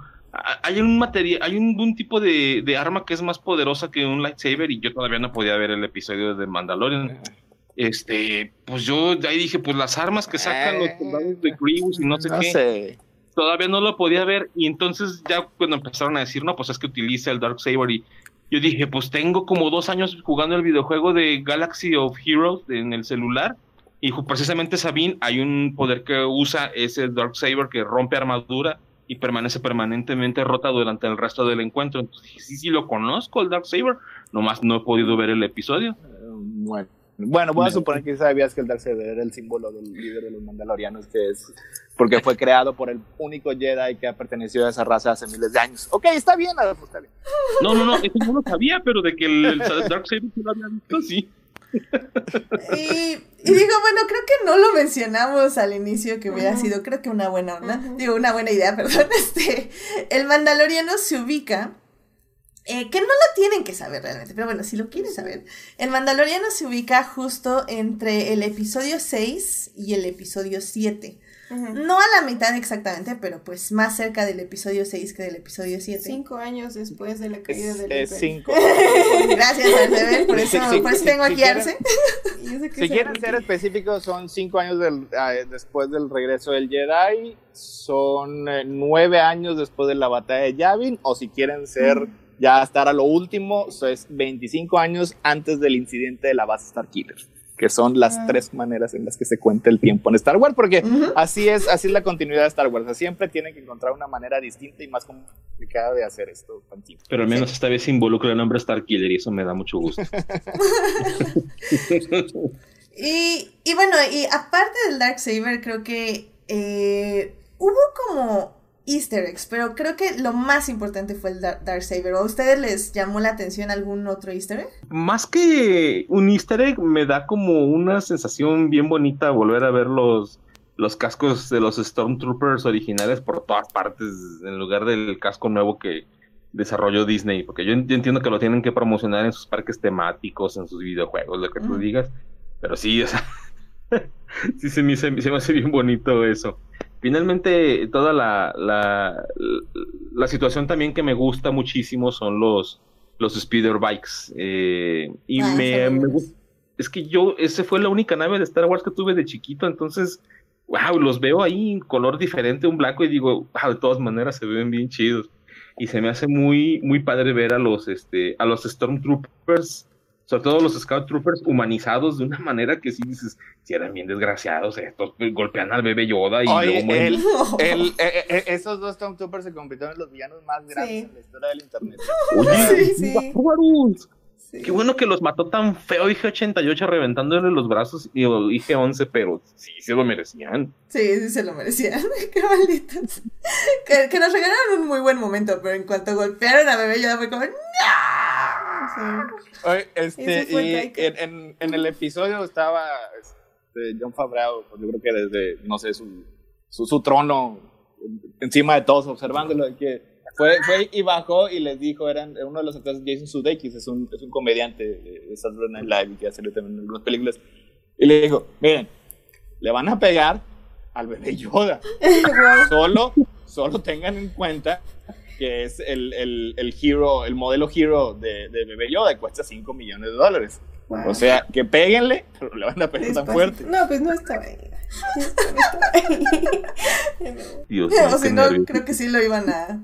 hay un material, hay un, un tipo de, de arma que es más poderosa que un lightsaber y yo todavía no podía ver el episodio de Mandalorian. Este, pues yo ahí dije, pues las armas que sacan los soldados de Grievous y no sé No qué sé. todavía no lo podía ver y entonces ya cuando empezaron a decir, no, pues es que utiliza el Dark Saber y yo dije, pues tengo como dos años jugando el videojuego de Galaxy of Heroes en el celular y precisamente Sabine hay un poder que usa ese Dark Saber que rompe armadura y permanece permanentemente rota durante el resto del encuentro. Entonces dije, sí, sí lo conozco el Dark Saber, nomás no he podido ver el episodio. Bueno. Bueno, voy a suponer que sabías que el Darksaber era el símbolo del líder de los mandalorianos, que es porque fue creado por el único Jedi que ha pertenecido a esa raza hace miles de años. Ok, está bien, Adolfo, está bien. No, no, no, eso no lo sabía, pero de que el, el Dark Saber sí lo había visto, sí. Y, y digo, bueno, creo que no lo mencionamos al inicio, que hubiera sido, creo que una buena onda, digo, una buena idea, [laughs] perdón, este, el mandaloriano se ubica, eh, que no lo tienen que saber realmente, pero bueno, si lo quieren saber, el mandaloriano se ubica justo entre el episodio 6 y el episodio 7. No a la mitad exactamente, pero pues más cerca del episodio 6 que del episodio 7. Cinco años después de la caída Es, del es cinco. [laughs] Gracias, Arce, por eso, Sí, sí, por eso sí, tengo si aquí quieren- Arce. [laughs] Si quieren ser específicos, son cinco años del- ah, después del regreso del Jedi, son eh, nueve años después de la batalla de Yavin, o si quieren ser ya estar a lo último, so es 25 años antes del incidente de la base Starkiller, que son las tres maneras en las que se cuenta el tiempo en Star Wars, porque así es, así es la continuidad de Star Wars, o sea, siempre tienen que encontrar una manera distinta y más complicada de hacer esto. Pero al menos esta vez se involucra el nombre Starkiller y eso me da mucho gusto. [laughs] [laughs] Y, y bueno, y aparte del Dark Saber, creo que eh, hubo como Easter eggs, pero creo que lo más importante fue el Dar- Dark Saber. ¿O a ustedes les llamó la atención algún otro Easter egg? Más que un easter egg, me da como una sensación bien bonita volver a ver los, los cascos de los Stormtroopers originales por todas partes, en lugar del casco nuevo que desarrolló Disney. Porque yo, en- yo entiendo que lo tienen que promocionar en sus parques temáticos, en sus videojuegos, lo que tú digas. Pero sí, o sea, [laughs] sí se me, se, se me hace bien bonito eso. Finalmente, toda la, la, la situación también que me gusta muchísimo son los, los speeder bikes. eh, y Ah, me, me es que yo, ese fue la única nave de Star Wars que tuve de chiquito, entonces, wow, los veo ahí en color diferente, un blanco, y digo, wow, de todas maneras se ven bien chidos. Y se me hace muy, muy padre ver a los, este, a los Stormtroopers, sobre todo los Scout Troopers, humanizados de una manera que sí dices, si eran bien desgraciados estos, pues, golpean al bebé Yoda y Oye, luego mueren. el- [laughs] el- eh, eh, esos dos Stormtroopers se convirtieron en los villanos más grandes Sí. en la historia del internet. Oye, [laughs] Sí, sí. Sí. Qué bueno que los mató tan feo IG-88 reventándole los brazos y IG-11, pero sí, se lo merecían. Sí, sí se lo merecían. [laughs] Qué malditos. Que, que nos regalaron un muy buen momento, pero en cuanto golpearon a bebé Yoda fue como ¡No! Oye, este, y en, en- en el episodio estaba este, John Favreau, pues yo creo que desde, no sé, su, su, su trono encima de todos, observándolo, que fue, fue y bajó y les dijo, eran uno de los actores, Jason Sudeikis, es un, es un comediante de Saturday Night Live que ha salido también algunas películas, y le dijo, miren, le van a pegar al bebé Yoda. [laughs] Solo, solo tengan en cuenta que es el, el, el hero, el modelo hero de, de bebé Yoda y cuesta 5 millones de dólares. O sea, que péguenle, pero le van a pegar tan fuerte. No, pues no estaba ahí. No estaba ahí. Dios O mío, si no, creo que sí lo iban a,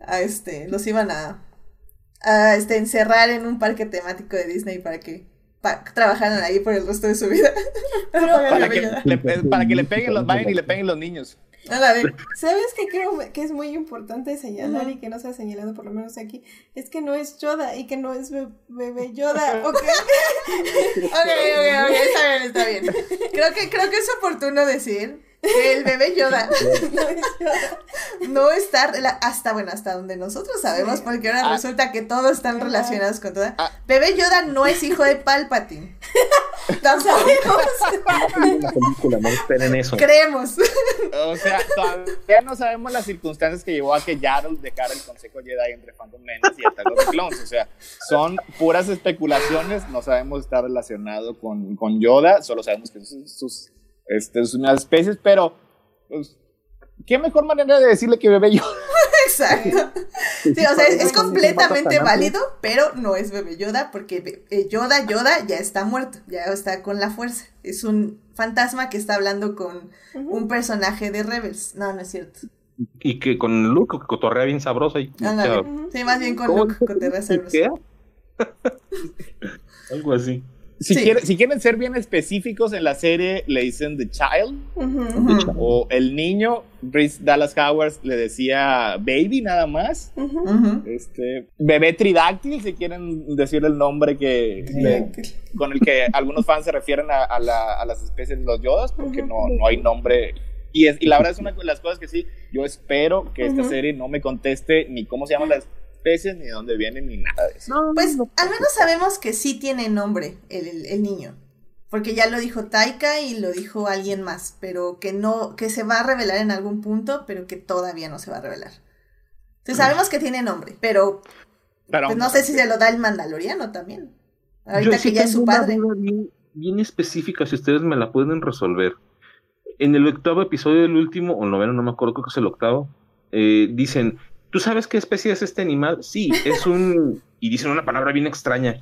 a este, los iban a, a este, encerrar en un parque temático de Disney para que pa- trabajaran ahí por el resto de su vida. [laughs] Para que, le, para que le peguen los vayan y le peguen los niños. Ándale. [laughs] ¿Sabes qué creo que es muy importante señalar y que no se ha señalado por lo menos aquí? Es que no es Yoda y que no es be- bebé [laughs] Yoda, ¿ok? [laughs] Ok, ok, ok, está bien, está bien. Creo que, creo que es oportuno decir que [laughs] [laughs] el bebé Yoda No es Yoda. no está hasta bueno hasta donde nosotros sabemos porque ahora Ah. resulta que todos están relacionados con toda Ah. bebé Yoda no es hijo de Palpatine [laughs] tampoco La película, no esperen eso. creemos O sea, todavía no sabemos las circunstancias que llevó a que Yaddle dejara el Consejo Jedi entre Phantom Menace y Attack of the Clones. O sea, son puras especulaciones, no sabemos si está relacionado con, con Yoda, solo sabemos que son sus, este, sus mismas especies, pero pues, ¿qué mejor manera de decirle que bebé Yoda? [laughs] exacto sí, o sea es, es completamente válido pero no es bebé Yoda porque be- eh, Yoda Yoda ya está muerto ya está con la fuerza es un fantasma que está hablando con un personaje de Rebels no no es cierto Y que con Luke que cotorrea bien sabroso. Y, Ándale. o sea, sí más bien con ¿cómo Luke Cerberus. ¿Qué? [laughs] Algo así. Si, Sí. quieren, si quieren ser bien específicos en la serie, le dicen The Child Ujú. Ujú, o el niño. Bryce Dallas Howard le decía Baby nada más. Ujú. ujú. Este, bebé tridáctil, si quieren decir el nombre que le- con el que algunos fans se refieren a, a la- a las especies de los yodas, porque no, no hay nombre. Y, es, y la verdad es una de las cosas que sí, yo espero que esta Ujú. serie no me conteste ni cómo se llaman las especies, ni de dónde vienen, ni nada de eso. Pues al menos sabemos que sí tiene nombre el, el- el niño. Porque ya lo dijo Taika y lo dijo alguien más. Pero que no, que se va a revelar en algún punto, pero que todavía no se va a revelar. Entonces sabemos que tiene nombre, pero Pero pues, no sé si se lo da el Mandaloriano también. Yo Ahorita sí que ya es tengo su una padre. duda bien, bien específica, si ustedes me la pueden resolver. En el octavo episodio del último, o noveno, no me acuerdo, creo que es el octavo, eh, dicen, ¿tú sabes qué especie es este animal? Sí, es un... y dicen una palabra bien extraña.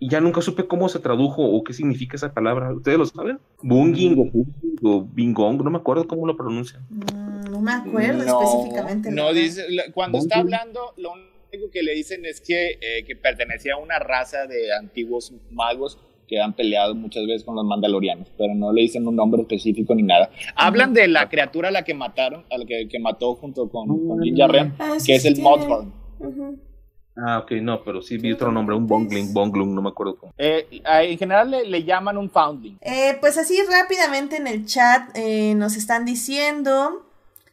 Y ya nunca supe cómo se tradujo o qué significa esa palabra. ¿Ustedes lo saben? Bunging o, bingong, no me acuerdo cómo lo pronuncian. Mm, no me acuerdo No, específicamente. No dice, cuando está hablando, lo único que le dicen es que, eh, que pertenecía a una raza de antiguos magos que han peleado muchas veces con los mandalorianos, pero no le dicen un nombre específico ni nada. Hablan de la criatura a la que mataron, a la que, que mató junto con, con Djarin, Ah, que es el. Mothorn. Ah, ok, no, pero sí vi otro nombre, un bongling, bonglung, no me acuerdo cómo. Eh, en general le, le llaman un foundling. Eh, pues así rápidamente en el chat eh, nos están diciendo,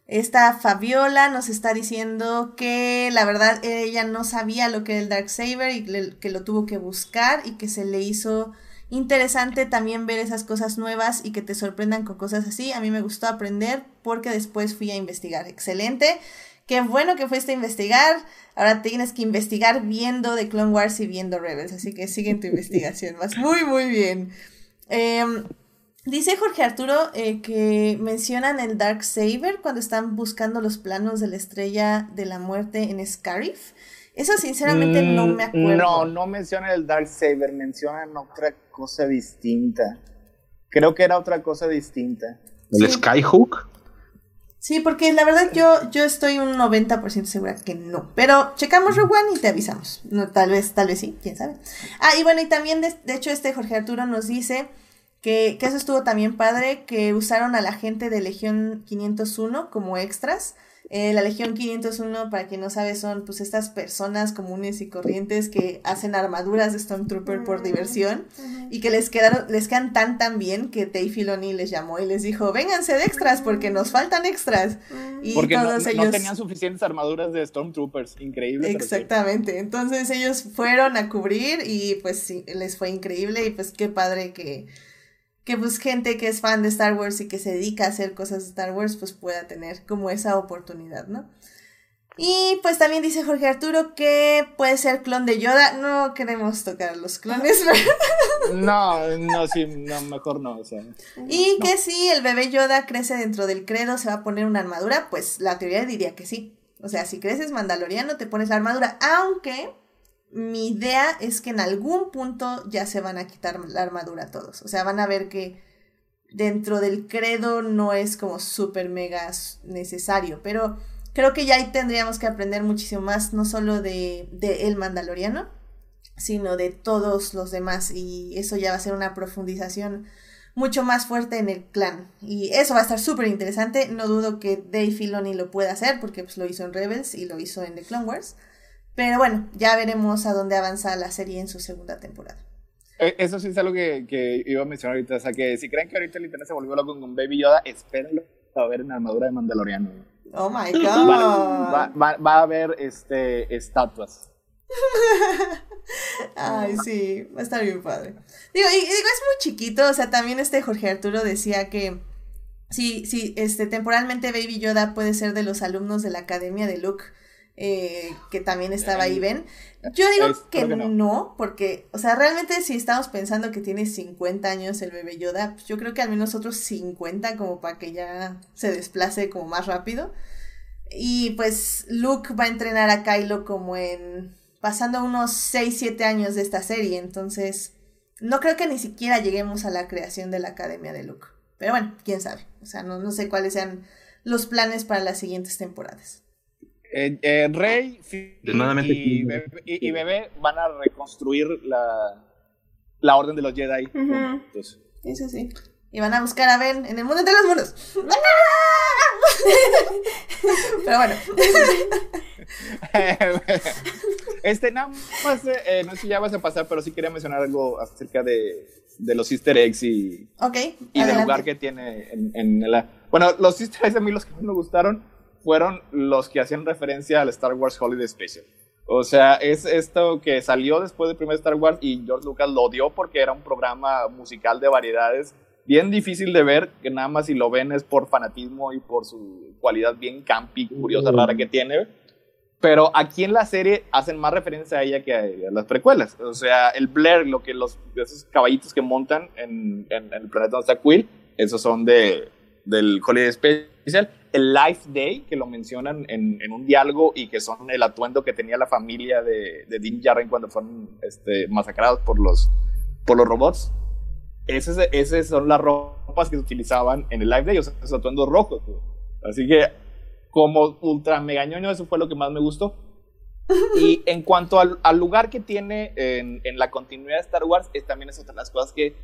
esta Fabiola nos está diciendo que la verdad ella no sabía lo que era el Darksaber y le- que lo tuvo que buscar y que se le hizo interesante también ver esas cosas nuevas y que te sorprendan con cosas así. A mí me gustó aprender porque después fui a investigar. Excelente. Qué bueno que fuiste a investigar. Ahora tienes que investigar viendo The Clone Wars y viendo Rebels. Así que sigue en tu [laughs] investigación. Vas muy, muy bien. Em, dice Jorge Arturo eh, que mencionan el Dark Saber cuando están buscando los planos de la estrella de la muerte en Scarif. Eso sinceramente no me acuerdo. Mm, No, no mencionan el Dark Saber, mencionan otra cosa distinta. Creo que era otra cosa distinta. ¿El Sí. Skyhook? Sí, porque la verdad yo, yo estoy un 90% segura que no. Pero checamos Rogue One y te avisamos. No, tal vez, tal vez sí, quién sabe. Ah, y bueno, y también de, de hecho este Jorge Arturo nos dice que, que eso estuvo también padre, que usaron a la gente de Legión 501 como extras. Eh, la Legión 501, para quien no sabe, son pues estas personas comunes y corrientes que hacen armaduras de Stormtrooper por diversión y que les quedaron, les quedan tan tan bien que Dave Filoni les llamó y les dijo, vénganse de extras porque nos faltan extras. Y Porque no, todos no ellos... tenían suficientes armaduras de Stormtroopers. Increíble. pero sí. Exactamente, entonces ellos fueron a cubrir y pues sí, les fue increíble y pues qué padre que, que pues gente que es fan de Star Wars y que se dedica a hacer cosas de Star Wars pues pueda tener como esa oportunidad, ¿no? Y pues también dice Jorge Arturo que puede ser clon de Yoda. No queremos tocar los clones. [laughs] No, no, sí, no, mejor no. O sea, y que si el bebé Yoda crece dentro del credo, se va a poner una armadura. Pues la teoría diría que sí. O sea, si creces mandaloriano, te pones la armadura. Aunque mi idea es que en algún punto ya se van a quitar la armadura todos. O sea, van a ver que dentro del credo no es como súper mega necesario. Pero creo que ya ahí tendríamos que aprender muchísimo más, no solo de, de El Mandaloriano, sino de todos los demás. Y eso ya va a ser una profundización mucho más fuerte en el clan. Y eso va a estar súper interesante. No dudo que Dave Filoni lo pueda hacer, porque pues, lo hizo en Rebels y lo hizo en The Clone Wars. Pero bueno, ya veremos a dónde avanza la serie en su segunda temporada. Eh, Eso sí es algo que, que iba a mencionar ahorita. O sea, que si creen que ahorita el internet se volvió loco con Baby Yoda, espérenlo a ver en armadura de Mandaloriano. Oh my [laughs] god. va, va- va a haber este, estatuas. [laughs] Ay, sí, va a estar bien padre. Digo, y, y digo, es muy chiquito, o sea, también este Jorge Arturo decía que sí, sí, este, temporalmente Baby Yoda puede ser de los alumnos de la Academia de Luke, eh, que también estaba ahí, ¿ven? Yo digo Es- que, creo que no. no. porque, o sea, realmente si estamos pensando que tiene 50 años el bebé Yoda, pues yo creo que al menos otros 50 como para que ya se desplace como más rápido. Y pues Luke va a entrenar a Kylo como en pasando unos 6, 7 años de esta serie, entonces no creo que ni siquiera lleguemos a la creación de la Academia de Luke. Pero bueno, quién sabe. O sea, no, no sé cuáles sean los planes para las siguientes temporadas. Eh, eh, Rey Extremadamente y. Bebé- y- y Bebé van a reconstruir la, la Orden de los Jedi. Eso sí. Y van a buscar a Ben en el mundo entre los mundos. [laughs] Pero bueno. [laughs] este, nada más, eh, no sé si ya vas a pasar, pero sí quería mencionar algo acerca de, de los easter eggs y, Ok. y del lugar que tiene en, en la... Bueno, los easter eggs a mí los que más me gustaron fueron los que hacían referencia al Star Wars Holiday Special. O sea, es esto que salió después del primer Star Wars y George Lucas lo dio porque era un programa musical de variedades bien difícil de ver, que nada más si lo ven es por fanatismo y por su cualidad bien campy, curiosa, rara que tiene. Pero aquí en la serie hacen más referencia a ella que a, a las precuelas. O sea, el Blair, lo que los, esos caballitos que montan en, en- en el planeta donde está Quill, esos son de, del Holiday Special. El Life Day, que lo mencionan en, en un diálogo y que son el atuendo que tenía la familia de, de Din Djarin cuando fueron este, masacrados por los, por los robots. Esas, esas son las ropas que se utilizaban en el Life Day, o sea, esos atuendos rojos. güey. Así que, como ultra mega ñoño, eso fue lo que más me gustó. [laughs] Y en cuanto al, al lugar que tiene en, en la continuidad de Star Wars, es también es otra de las cosas que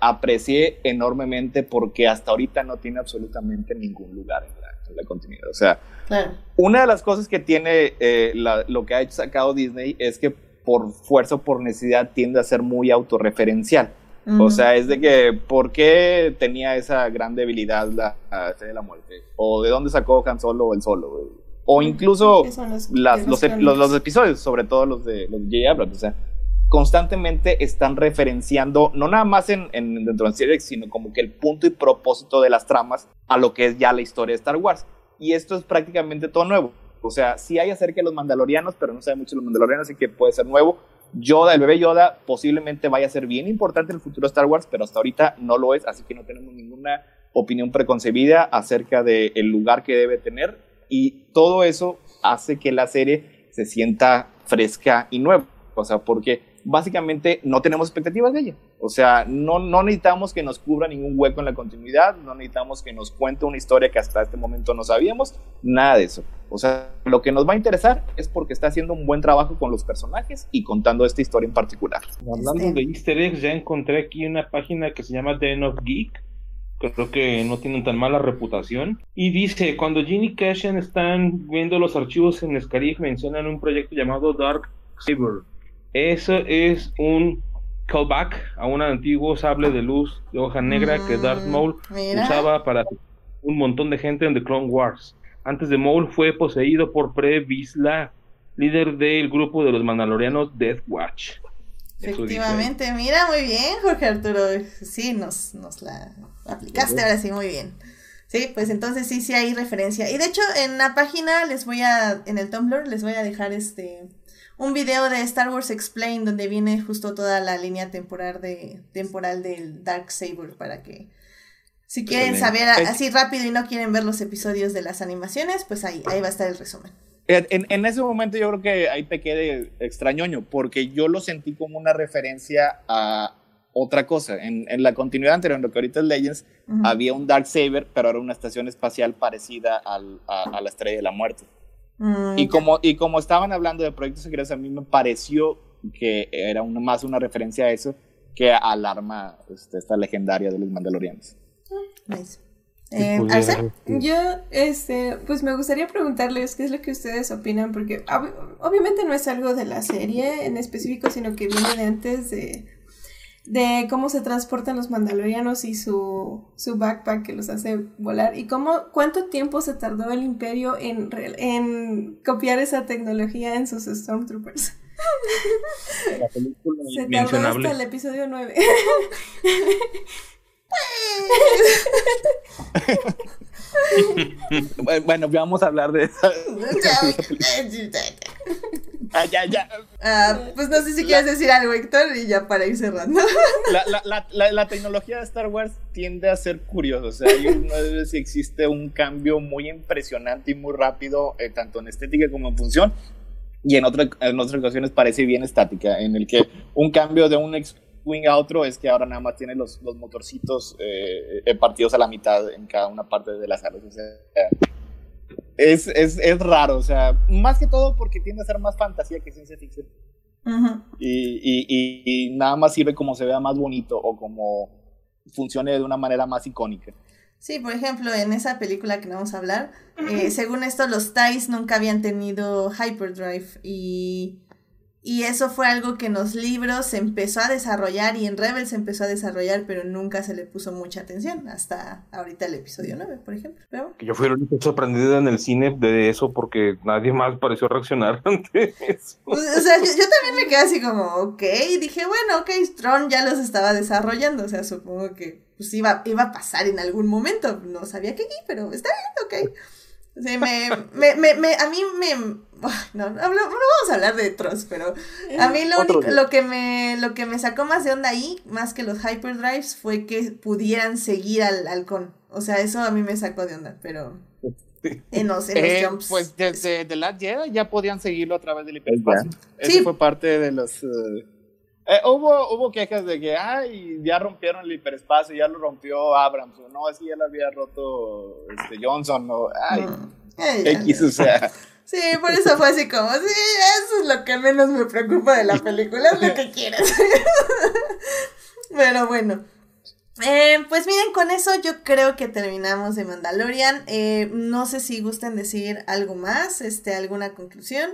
aprecié enormemente porque hasta ahorita no tiene absolutamente ningún lugar en la, en la continuidad. O sea, una de las cosas que tiene eh, la- lo que ha hecho sacado Disney es que por fuerza o por necesidad tiende a ser muy autorreferencial. O Ujú. sea, es de que, ¿por qué tenía esa gran debilidad la, la de la muerte? ¿O de dónde sacó Han Solo el solo? güey? O incluso los- las- los, los los- episodios, sobre todo los de los de J. Abrams. O sea, constantemente están referenciando, no nada más en, en, dentro de la serie, sino como que el punto y propósito de las tramas a lo que es ya la historia de Star Wars. Y esto es prácticamente todo nuevo. O sea, sí hay acerca de los mandalorianos, pero no sabe mucho de los mandalorianos, así que puede ser nuevo. Yoda, el bebé Yoda, posiblemente vaya a ser bien importante en el futuro de Star Wars, pero hasta ahorita no lo es, así que no tenemos ninguna opinión preconcebida acerca del lugar que debe tener. Y todo eso hace que la serie se sienta fresca y nueva. O sea, porque básicamente no tenemos expectativas de ella. O sea, no, no necesitamos que nos cubra ningún hueco en la continuidad, no necesitamos que nos cuente una historia que hasta este momento no sabíamos, nada de eso. O sea, lo que nos va a interesar es porque está haciendo un buen trabajo con los personajes y contando esta historia en particular. Hablando Este- de easter eggs, ya encontré aquí una página que se llama The End of Geek. Creo que no tienen tan mala reputación. Y dice, cuando Ginny y Cashen están viendo los archivos en Scarif, mencionan un proyecto llamado Dark Saber. Eso es un callback a un antiguo sable de luz de hoja negra que Darth Mm, Maul mira. usaba para un montón de gente en The Clone Wars. Antes de Maul fue poseído por Pre Vizsla, líder del grupo de los Mandalorianos Death Watch. Efectivamente, mira, muy bien, Jorge Arturo. Sí, nos, nos la aplicaste ahora sí, muy bien. Sí, pues entonces sí, sí hay referencia. Y de hecho, en la página les voy a, en el Tumblr, les voy a dejar este un video de Star Wars Explain donde viene justo toda la línea temporal de temporal del Dark Saber para que si quieren saber así rápido y no quieren ver los episodios de las animaciones, pues ahí, ahí va a estar el resumen. En, ese momento yo creo que ahí pequé de extrañoño, porque yo lo sentí como una referencia a otra cosa. En, en la continuidad anterior, en lo que ahorita es Legends, había un Dark Saber, pero era una estación espacial parecida al- a, a la Estrella de la Muerte. Mm, Y ya. como, y como estaban hablando de proyectos secretos, a mí me pareció que era una, más una referencia a eso que al arma este, esta legendaria de los Mandalorianos. Nice. Eh, Arce, Yo, este, pues me gustaría preguntarles qué es lo que ustedes opinan, porque ob- obviamente no es algo de la serie en específico, sino que viene de antes de, de cómo se transportan los mandalorianos y su, su backpack que los hace volar, y cómo, cuánto tiempo se tardó el imperio en, en copiar esa tecnología en sus Stormtroopers. La película [laughs] Se tardó hasta el episodio 9. [laughs] Bueno, vamos a hablar de esa. [laughs] Ah, ya, ya. Ah, pues no sé si quieres decir algo, Héctor, y ya para ir cerrando. La, la, la, la, la tecnología de Star Wars tiende a ser curiosa. O sea, hay una vez si existe un cambio muy impresionante y muy rápido, eh, tanto en estética como en función. Y en, otra, en otras ocasiones parece bien estática, en el que un cambio de un X-Wing a otro es que ahora nada más tiene los, los motorcitos eh, eh, partidos a la mitad en cada una parte de las alas. O sea, es, es, es raro, o sea, más que todo porque tiende a ser más fantasía que ciencia ficción. Ujú. Y, y, y, y nada más sirve como se vea más bonito o como funcione de una manera más icónica. Sí, por ejemplo, en esa película que no vamos a hablar, eh, según esto, los TIEs nunca habían tenido hyperdrive y, y eso fue algo que en los libros se empezó a desarrollar y en Rebels se empezó a desarrollar, pero nunca se le puso mucha atención, hasta ahorita el episodio 9, por ejemplo. Pero Yo fui el único sorprendido en el cine de eso porque nadie más pareció reaccionar [laughs] ante eso. O sea, yo, yo también me quedé así como, ok, y dije, bueno, ok, Tron ya los estaba desarrollando, o sea, supongo que pues iba, iba a pasar en algún momento, no sabía que aquí, pero está bien, ok. O sea, me, me, me, me- a mí me, [laughs] no, no, hablo- no vamos a hablar de Tross, pero a mí lo único, lo que me, lo que me sacó más de onda ahí, más que los hyperdrives, fue que pudieran seguir al halcón, o sea, eso a mí me sacó de onda, pero en los, en los Eh, jumps. pues desde The Last Jedi ya podían seguirlo a través del hiperespacio. Sí. Eso fue parte de los... eh, eh, hubo, hubo quejas de que, ay, ya rompieron el hiperespacio, ya lo rompió Abrams, o no, así ya lo había roto este, Johnson, o, ay, Mm. X, o sea, Sí, por eso fue así como, sí, eso es lo que menos me preocupa de la película, es lo [laughs] que quieras. [laughs] Pero bueno. Eh, pues miren, con eso yo creo que terminamos de Mandalorian. Eh, no sé si gusten decir algo más, este, alguna conclusión.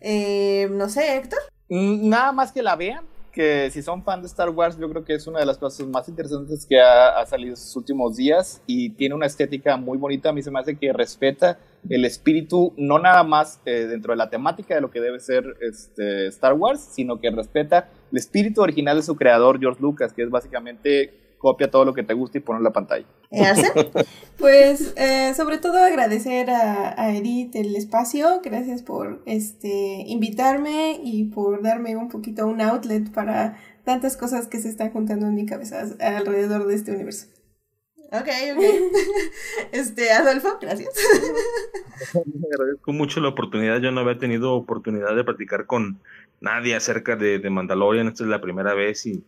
Eh, no sé, Héctor. Mm, Nada más que la vean, que si son fan de Star Wars, yo creo que es una de las cosas más interesantes que ha, ha salido estos últimos días y tiene una estética muy bonita. A mí se me hace que respeta el espíritu, no nada más eh, dentro de la temática de lo que debe ser este, Star Wars, sino que respeta el espíritu original de su creador, George Lucas, que es básicamente copia todo lo que te gusta y ponlo en la pantalla. Eh, Arce. [laughs] Pues eh, sobre todo agradecer a, a Edith el espacio, gracias por este invitarme y por darme un poquito un outlet para tantas cosas que se están juntando en mi cabeza alrededor de este universo. ok, ok. [laughs] Este, Adolfo, gracias. Me [laughs] agradezco mucho la oportunidad. Yo no había tenido oportunidad de platicar con nadie acerca de, de Mandalorian. Esta es la primera vez y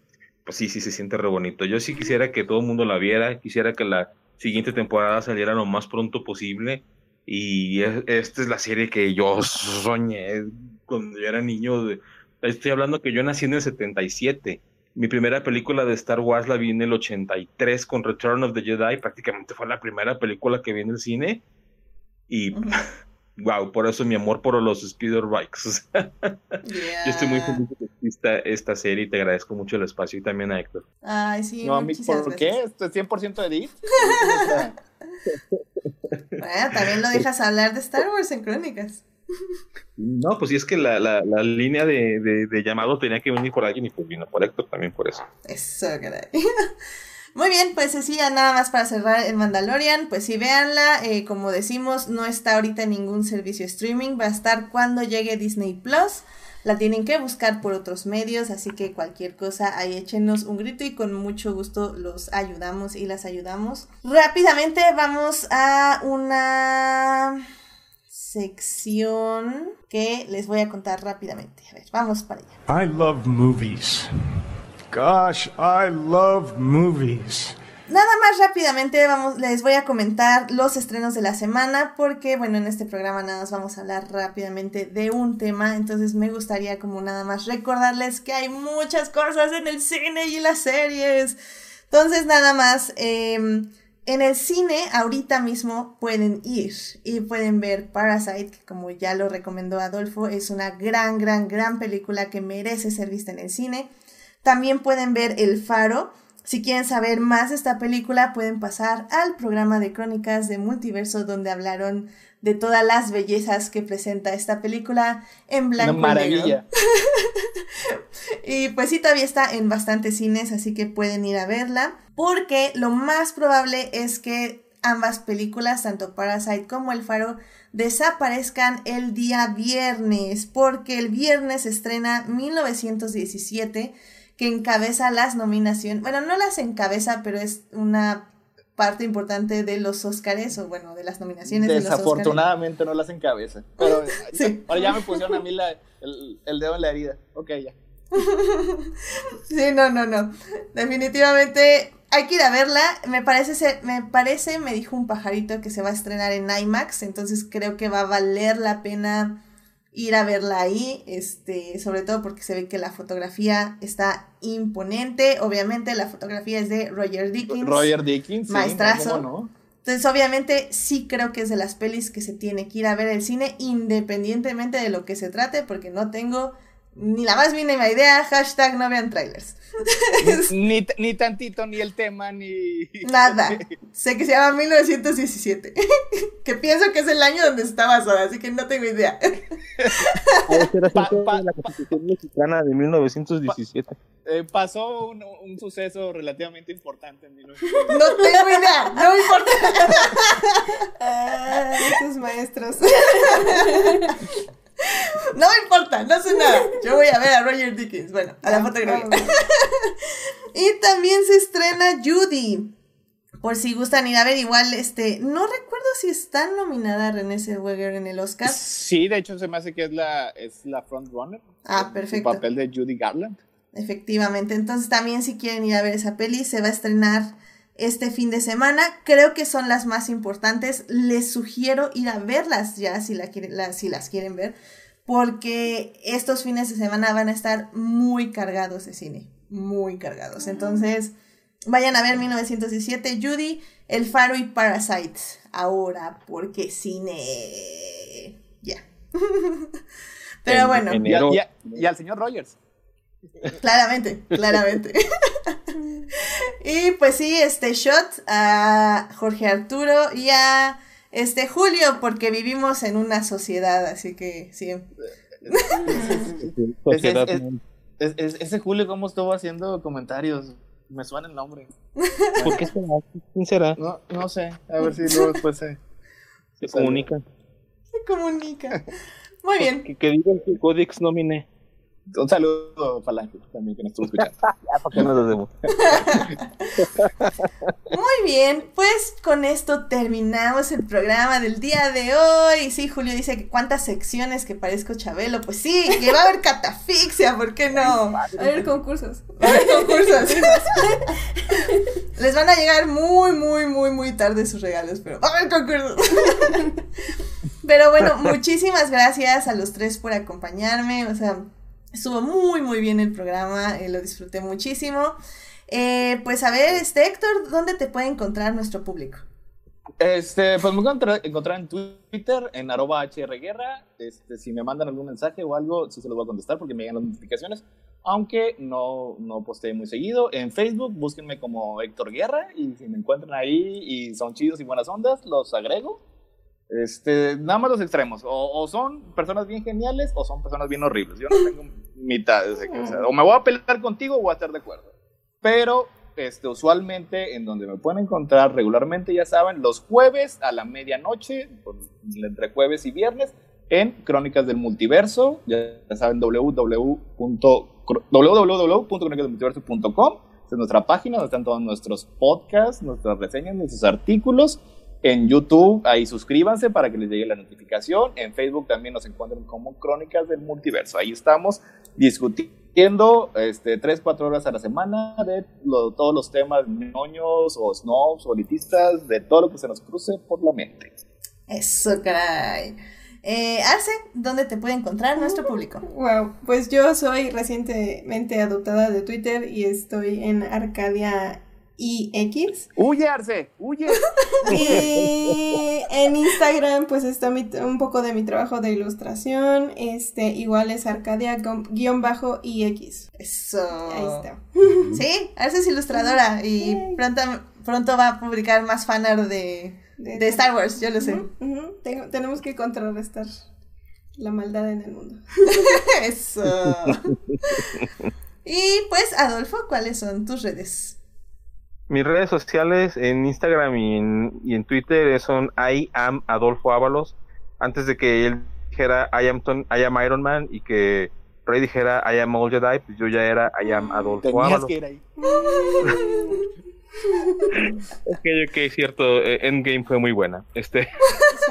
pues sí, sí se siente re bonito. Yo sí quisiera que todo el mundo la viera. Quisiera que la siguiente temporada saliera lo más pronto posible. Y es- esta es la serie que yo [laughs] soñé cuando yo era niño. Estoy hablando que yo nací en el 77. Mi primera película de Star Wars la vi en el 83 con Return of the Jedi. Prácticamente fue la primera película que vi en el cine. Y. [laughs] wow, por eso mi amor por los speeder bikes. O sea, Yo estoy muy Yeah. feliz de que exista esta serie y te agradezco mucho el espacio y también a Héctor. Ay, sí, No, muchísimas ¿Por gracias. qué? ¿Esto es 100% de Edith? [laughs] Bueno, también lo dejas hablar de Star Wars en Crónicas. No, pues sí es que la, la, la línea de, de, de llamado tenía que venir por alguien y pues vino por Héctor también por eso. Eso, caray. [laughs] Muy bien, pues ya nada más para cerrar el Mandalorian, pues sí, véanla, eh, como decimos, no está ahorita en ningún servicio streaming, va a estar cuando llegue Disney Plus, la tienen que buscar por otros medios, así que cualquier cosa ahí échenos un grito y con mucho gusto los ayudamos y las ayudamos. Rápidamente vamos a una sección que les voy a contar rápidamente. A ver, vamos para allá. I love movies. Gosh, I love movies. Nada más rápidamente les voy a comentar los estrenos de la semana porque bueno, en este programa nada más vamos a hablar rápidamente de un tema, entonces me gustaría como nada más recordarles que hay muchas cosas en el cine y las series. Entonces nada más, em, en el cine ahorita mismo pueden ir y pueden ver Parasite, que como ya lo recomendó Adolfo, es una gran, gran, gran película que merece ser vista en el cine. También pueden ver El Faro. Si quieren saber más de esta película, pueden pasar al programa de crónicas de multiverso donde hablaron de todas las bellezas que presenta esta película en blanco Una y negro. maravilla. [laughs] Y pues sí, todavía está en bastantes cines, así que pueden ir a verla. Porque lo más probable es que ambas películas, tanto Parasite como El Faro, desaparezcan el día viernes. Porque el viernes estrena 1917, que encabeza las nominaciones. Bueno, no las encabeza, pero es una parte importante de los Óscares, o bueno, de las nominaciones de los. Desafortunadamente no las encabeza. Pero [laughs] Sí. ahora ya me pusieron a mí la- el, el dedo en la herida. Ok, ya. [laughs] Sí, no, no, no. Definitivamente hay que ir a verla. Me parece, se- me parece, me dijo un pajarito que se va a estrenar en IMAX, entonces creo que va a valer la pena ir a verla ahí, este, sobre todo porque se ve que la fotografía está imponente. Obviamente la fotografía es de Roger Dickens. Roger Dickens. Maestrazo. Entonces, obviamente, sí creo que es de las pelis que se tiene que ir a ver al cine, independientemente de lo que se trate, porque no tengo ni la más mínima idea. Hashtag no vean trailers. Ni, [laughs] ni tantito, ni el tema, ni. Nada. [laughs] Sé que se llama 1917. [laughs] que pienso que es el año donde está basada, así que no tengo idea. Era Pa- asunto pa- de la Constitución mexicana de 1917. Eh, pasó un, un suceso relativamente importante en mi No tengo idea. No me importa. Ah, tus maestros. [laughs] No me importa. No sé nada. Yo voy a ver a Roger Dickens. Bueno, a la fotografía. [laughs] Y también se estrena Judy. Por si gustan ir a ver, igual, este, no recuerdo si está nominada Renée Zellweger en el Oscar. Sí, de hecho se me hace que es la, es la frontrunner. Ah, El perfecto. papel de Judy Garland. Efectivamente, entonces también si quieren ir a ver esa peli, se va a estrenar este fin de semana. Creo que son las más importantes. Les sugiero ir a verlas ya si, la quieren, la- si las quieren ver, porque estos fines de semana van a estar muy cargados de cine, muy cargados. Entonces, vayan a ver 1917, Judy, El Faro y Parasite. Ahora, porque cine. Ya. [laughs] Pero En- bueno. en- Y, a- Enero- y a- y al señor Rogers. Claramente, claramente. [laughs] y pues sí, este shot a Jorge Arturo y a este Julio, porque vivimos en una sociedad, así que sí. [laughs] Sociedad, es- Es- es- ese Julio, ¿cómo estuvo haciendo comentarios? Me suena el nombre. [laughs] ¿Por qué será? ¿Quién será? No, no sé. A ver si luego después se. Se comunica. Se comunica. Muy bien. Que, que digan que Codex nomine. Un saludo, Falange, también que nos estuvo escuchando. [laughs] Ya, ¿para nos lo debo? [laughs] Muy bien, pues con esto terminamos el programa del día de hoy. Sí, Julio dice que cuántas secciones que parezco Chabelo. Pues sí, que va a haber catafixia, ¿por qué no? A ver, concursos. Va a haber concursos. [laughs] Les van a llegar muy, muy, muy, muy tarde sus regalos, pero va a haber concursos. Pero bueno, muchísimas gracias a los tres por acompañarme. O sea, estuvo muy, muy bien el programa, eh, lo disfruté muchísimo. Eh, pues a ver, este Héctor, ¿dónde te puede encontrar nuestro público? Este, pues me encontrar, encontrar en Twitter, en arroba hrguerra. Este, si me mandan algún mensaje o algo, sí se los voy a contestar porque me llegan las notificaciones. Aunque no, no muy seguido. En Facebook, búsquenme como Héctor Guerra. Y si me encuentran ahí y son chidos y buenas ondas, los agrego. Este, nada más los extremos. O, o son personas bien geniales o son personas bien horribles. Yo no tengo mitad. O, sea, o me voy a pelear contigo o voy a estar de acuerdo. Pero este, usualmente en donde me pueden encontrar regularmente, ya saben, los jueves a la medianoche, entre jueves y viernes, en Crónicas del Multiverso. Ya saben, www. www.cronicasdelmultiverso.com. Esa es nuestra página donde están todos nuestros podcasts, nuestras reseñas, nuestros artículos. En YouTube, ahí suscríbanse para que les llegue la notificación. En Facebook también nos encuentran como Crónicas del Multiverso. Ahí estamos discutiendo este, 3, 4 horas a la semana de lo- todos los temas ñoños o snobs o elitistas, de todo lo que se nos cruce por la mente. Eso, caray. Eh, Arce, ¿dónde te puede encontrar nuestro público? Wow, pues yo soy recientemente adoptada de Twitter y estoy en Arcadia IX. ¡Huye, Arce! ¡Huye! [laughs] Y en Instagram pues está mi- un poco de mi trabajo de ilustración, este igual es Arcadia-IX. Eso. Ahí está. [laughs] Sí, Arce es ilustradora y pronto, pronto va a publicar más fanart de, de Star Wars, yo lo sé. Tengo- tenemos que contrarrestar la maldad en el mundo. [laughs] Eso. Y pues, Adolfo, ¿cuáles son tus redes? Mis redes sociales en Instagram y en, y en Twitter son I am Adolfo Ábalos. Antes de que él dijera I am, Ton- I am Iron Man y que Rey dijera I am All Jedi, pues yo ya era I am Adolfo Tenías Ábalos. que ir ahí. [laughs] Ok, ok, cierto. eh, Endgame fue muy buena. Este,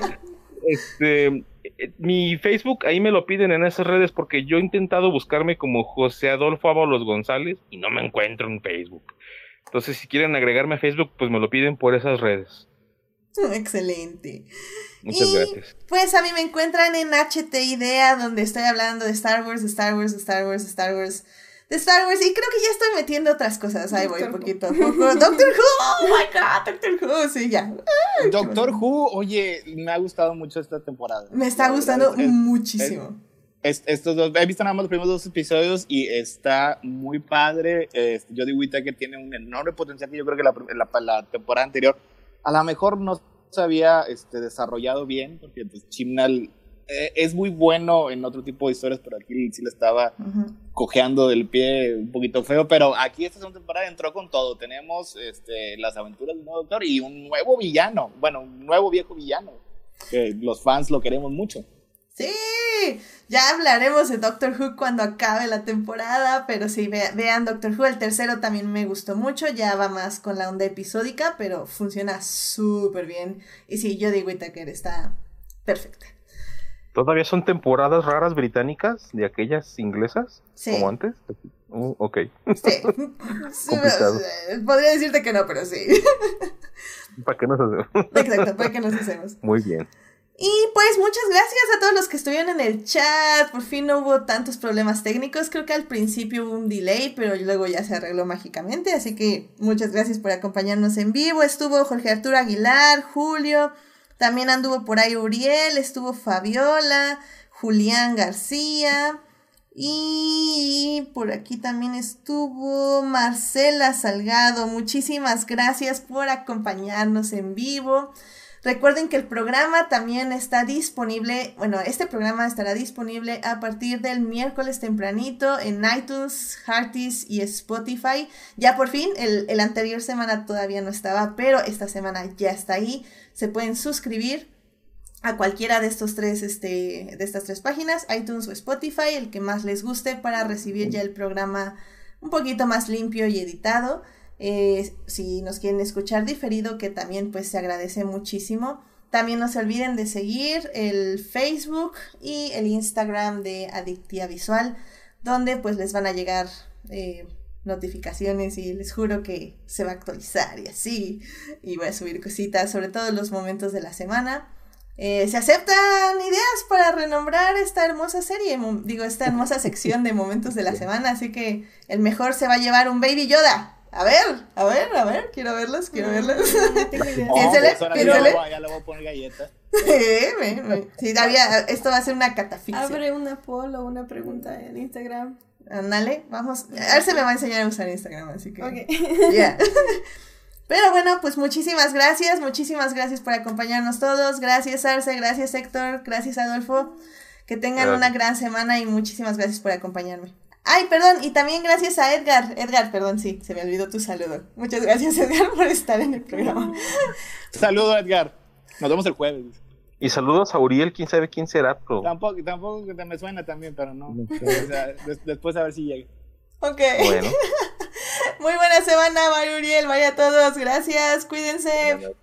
[laughs] este, eh, mi Facebook, ahí me lo piden en esas redes porque yo he intentado buscarme como José Adolfo Ábalos González y no me encuentro en Facebook. Entonces, si quieren agregarme a Facebook, pues me lo piden por esas redes. [laughs] Excelente. Muchas Y, gracias. Pues a mí me encuentran en HT Idea, donde estoy hablando de Star Wars, de Star Wars, de Star Wars, de Star Wars, de Star Wars. Y creo que ya estoy metiendo otras cosas. Ahí voy, poquito a poco. [laughs] Doctor Who, oh my god, Doctor Who. Sí, ya. Doctor Who, oye, me ha gustado mucho esta temporada. Me está gustando es- muchísimo. es- estos dos, he visto nada más los primeros dos episodios y está muy padre. Eh, Jodie Whittaker tiene un enorme potencial que yo creo que la, la- la temporada anterior a lo mejor no se había este, desarrollado bien, porque pues, Chibnall eh, es muy bueno en otro tipo de historias, pero aquí sí le estaba Ujú. cojeando del pie un poquito feo, pero aquí esta segunda temporada entró con todo. Tenemos este, las aventuras del nuevo doctor y un nuevo villano, bueno, un nuevo viejo villano, que los fans lo queremos mucho. Sí, ya hablaremos de Doctor Who cuando acabe la temporada, pero sí, ve- vean Doctor Who, el tercero también me gustó mucho, ya va más con la onda episódica, pero funciona súper bien. Y sí, Jodie Whittaker está perfecta. ¿Todavía son temporadas raras británicas de aquellas inglesas? Sí. Como antes. Uh, ok. Sí. [laughs] Complicado. Podría decirte que no, pero sí. ¿Para qué nos hacemos? Exacto, ¿para qué nos hacemos? Muy bien. Y pues muchas gracias a todos los que estuvieron en el chat. Por fin no hubo tantos problemas técnicos. Creo que al principio hubo un delay, pero luego ya se arregló mágicamente. Así que muchas gracias por acompañarnos en vivo. Estuvo Jorge Arturo Aguilar, Julio. También anduvo por ahí Uriel, estuvo Fabiola, Julián García. Y por aquí también estuvo Marcela Salgado. Muchísimas gracias por acompañarnos en vivo. Recuerden que el programa también está disponible, bueno, este programa estará disponible a partir del miércoles tempranito en iTunes, Hearties y Spotify. Ya por fin, el, el anterior semana todavía no estaba, pero esta semana ya está ahí. Se pueden suscribir a cualquiera de estos tres, este, de estas tres páginas, iTunes o Spotify, el que más les guste para recibir ya el programa un poquito más limpio y editado. Eh, si nos quieren escuchar diferido, que también pues se agradece muchísimo. También no se olviden de seguir el Facebook y el Instagram de Adictia Visual, donde pues les van a llegar eh, notificaciones y les juro que se va a actualizar y así. Y voy a subir cositas, sobre todo en los momentos de la semana. Eh, se aceptan ideas para renombrar esta hermosa serie, digo, esta hermosa sección de momentos de la [laughs] semana, así que el mejor se va a llevar un Baby Yoda. A ver, a ver, a ver, quiero verlos, quiero verlos. No tengo idea. Oh, Piénsele, piénsele. Ya, le voy a- ya le voy a poner galleta. Me- me- Sí, había- esto va a ser una catafixia. Abre una poll o una pregunta en Instagram. Ándale, vamos. A ver, se me va a enseñar a usar Instagram, así que. Ok. Ya. [laughs] [laughs] Pero bueno, pues muchísimas gracias, muchísimas gracias por acompañarnos todos. Gracias Arce, gracias Héctor, gracias Adolfo. Que tengan Gracias. una gran semana y muchísimas gracias por acompañarme. Ay, perdón, y también gracias a Edgar. Edgar, perdón, sí, se me olvidó tu saludo. Muchas gracias, Edgar, por estar en el programa. [laughs] Saludo, Edgar. Nos vemos el jueves. Y saludos a Uriel, quién sabe quién será, pero... Tampoco, tampoco me suena también, pero no. O sea, des- después a ver si llega. Ok. Bueno. [laughs] Muy buena semana, María Uriel, vaya a todos. Gracias, cuídense.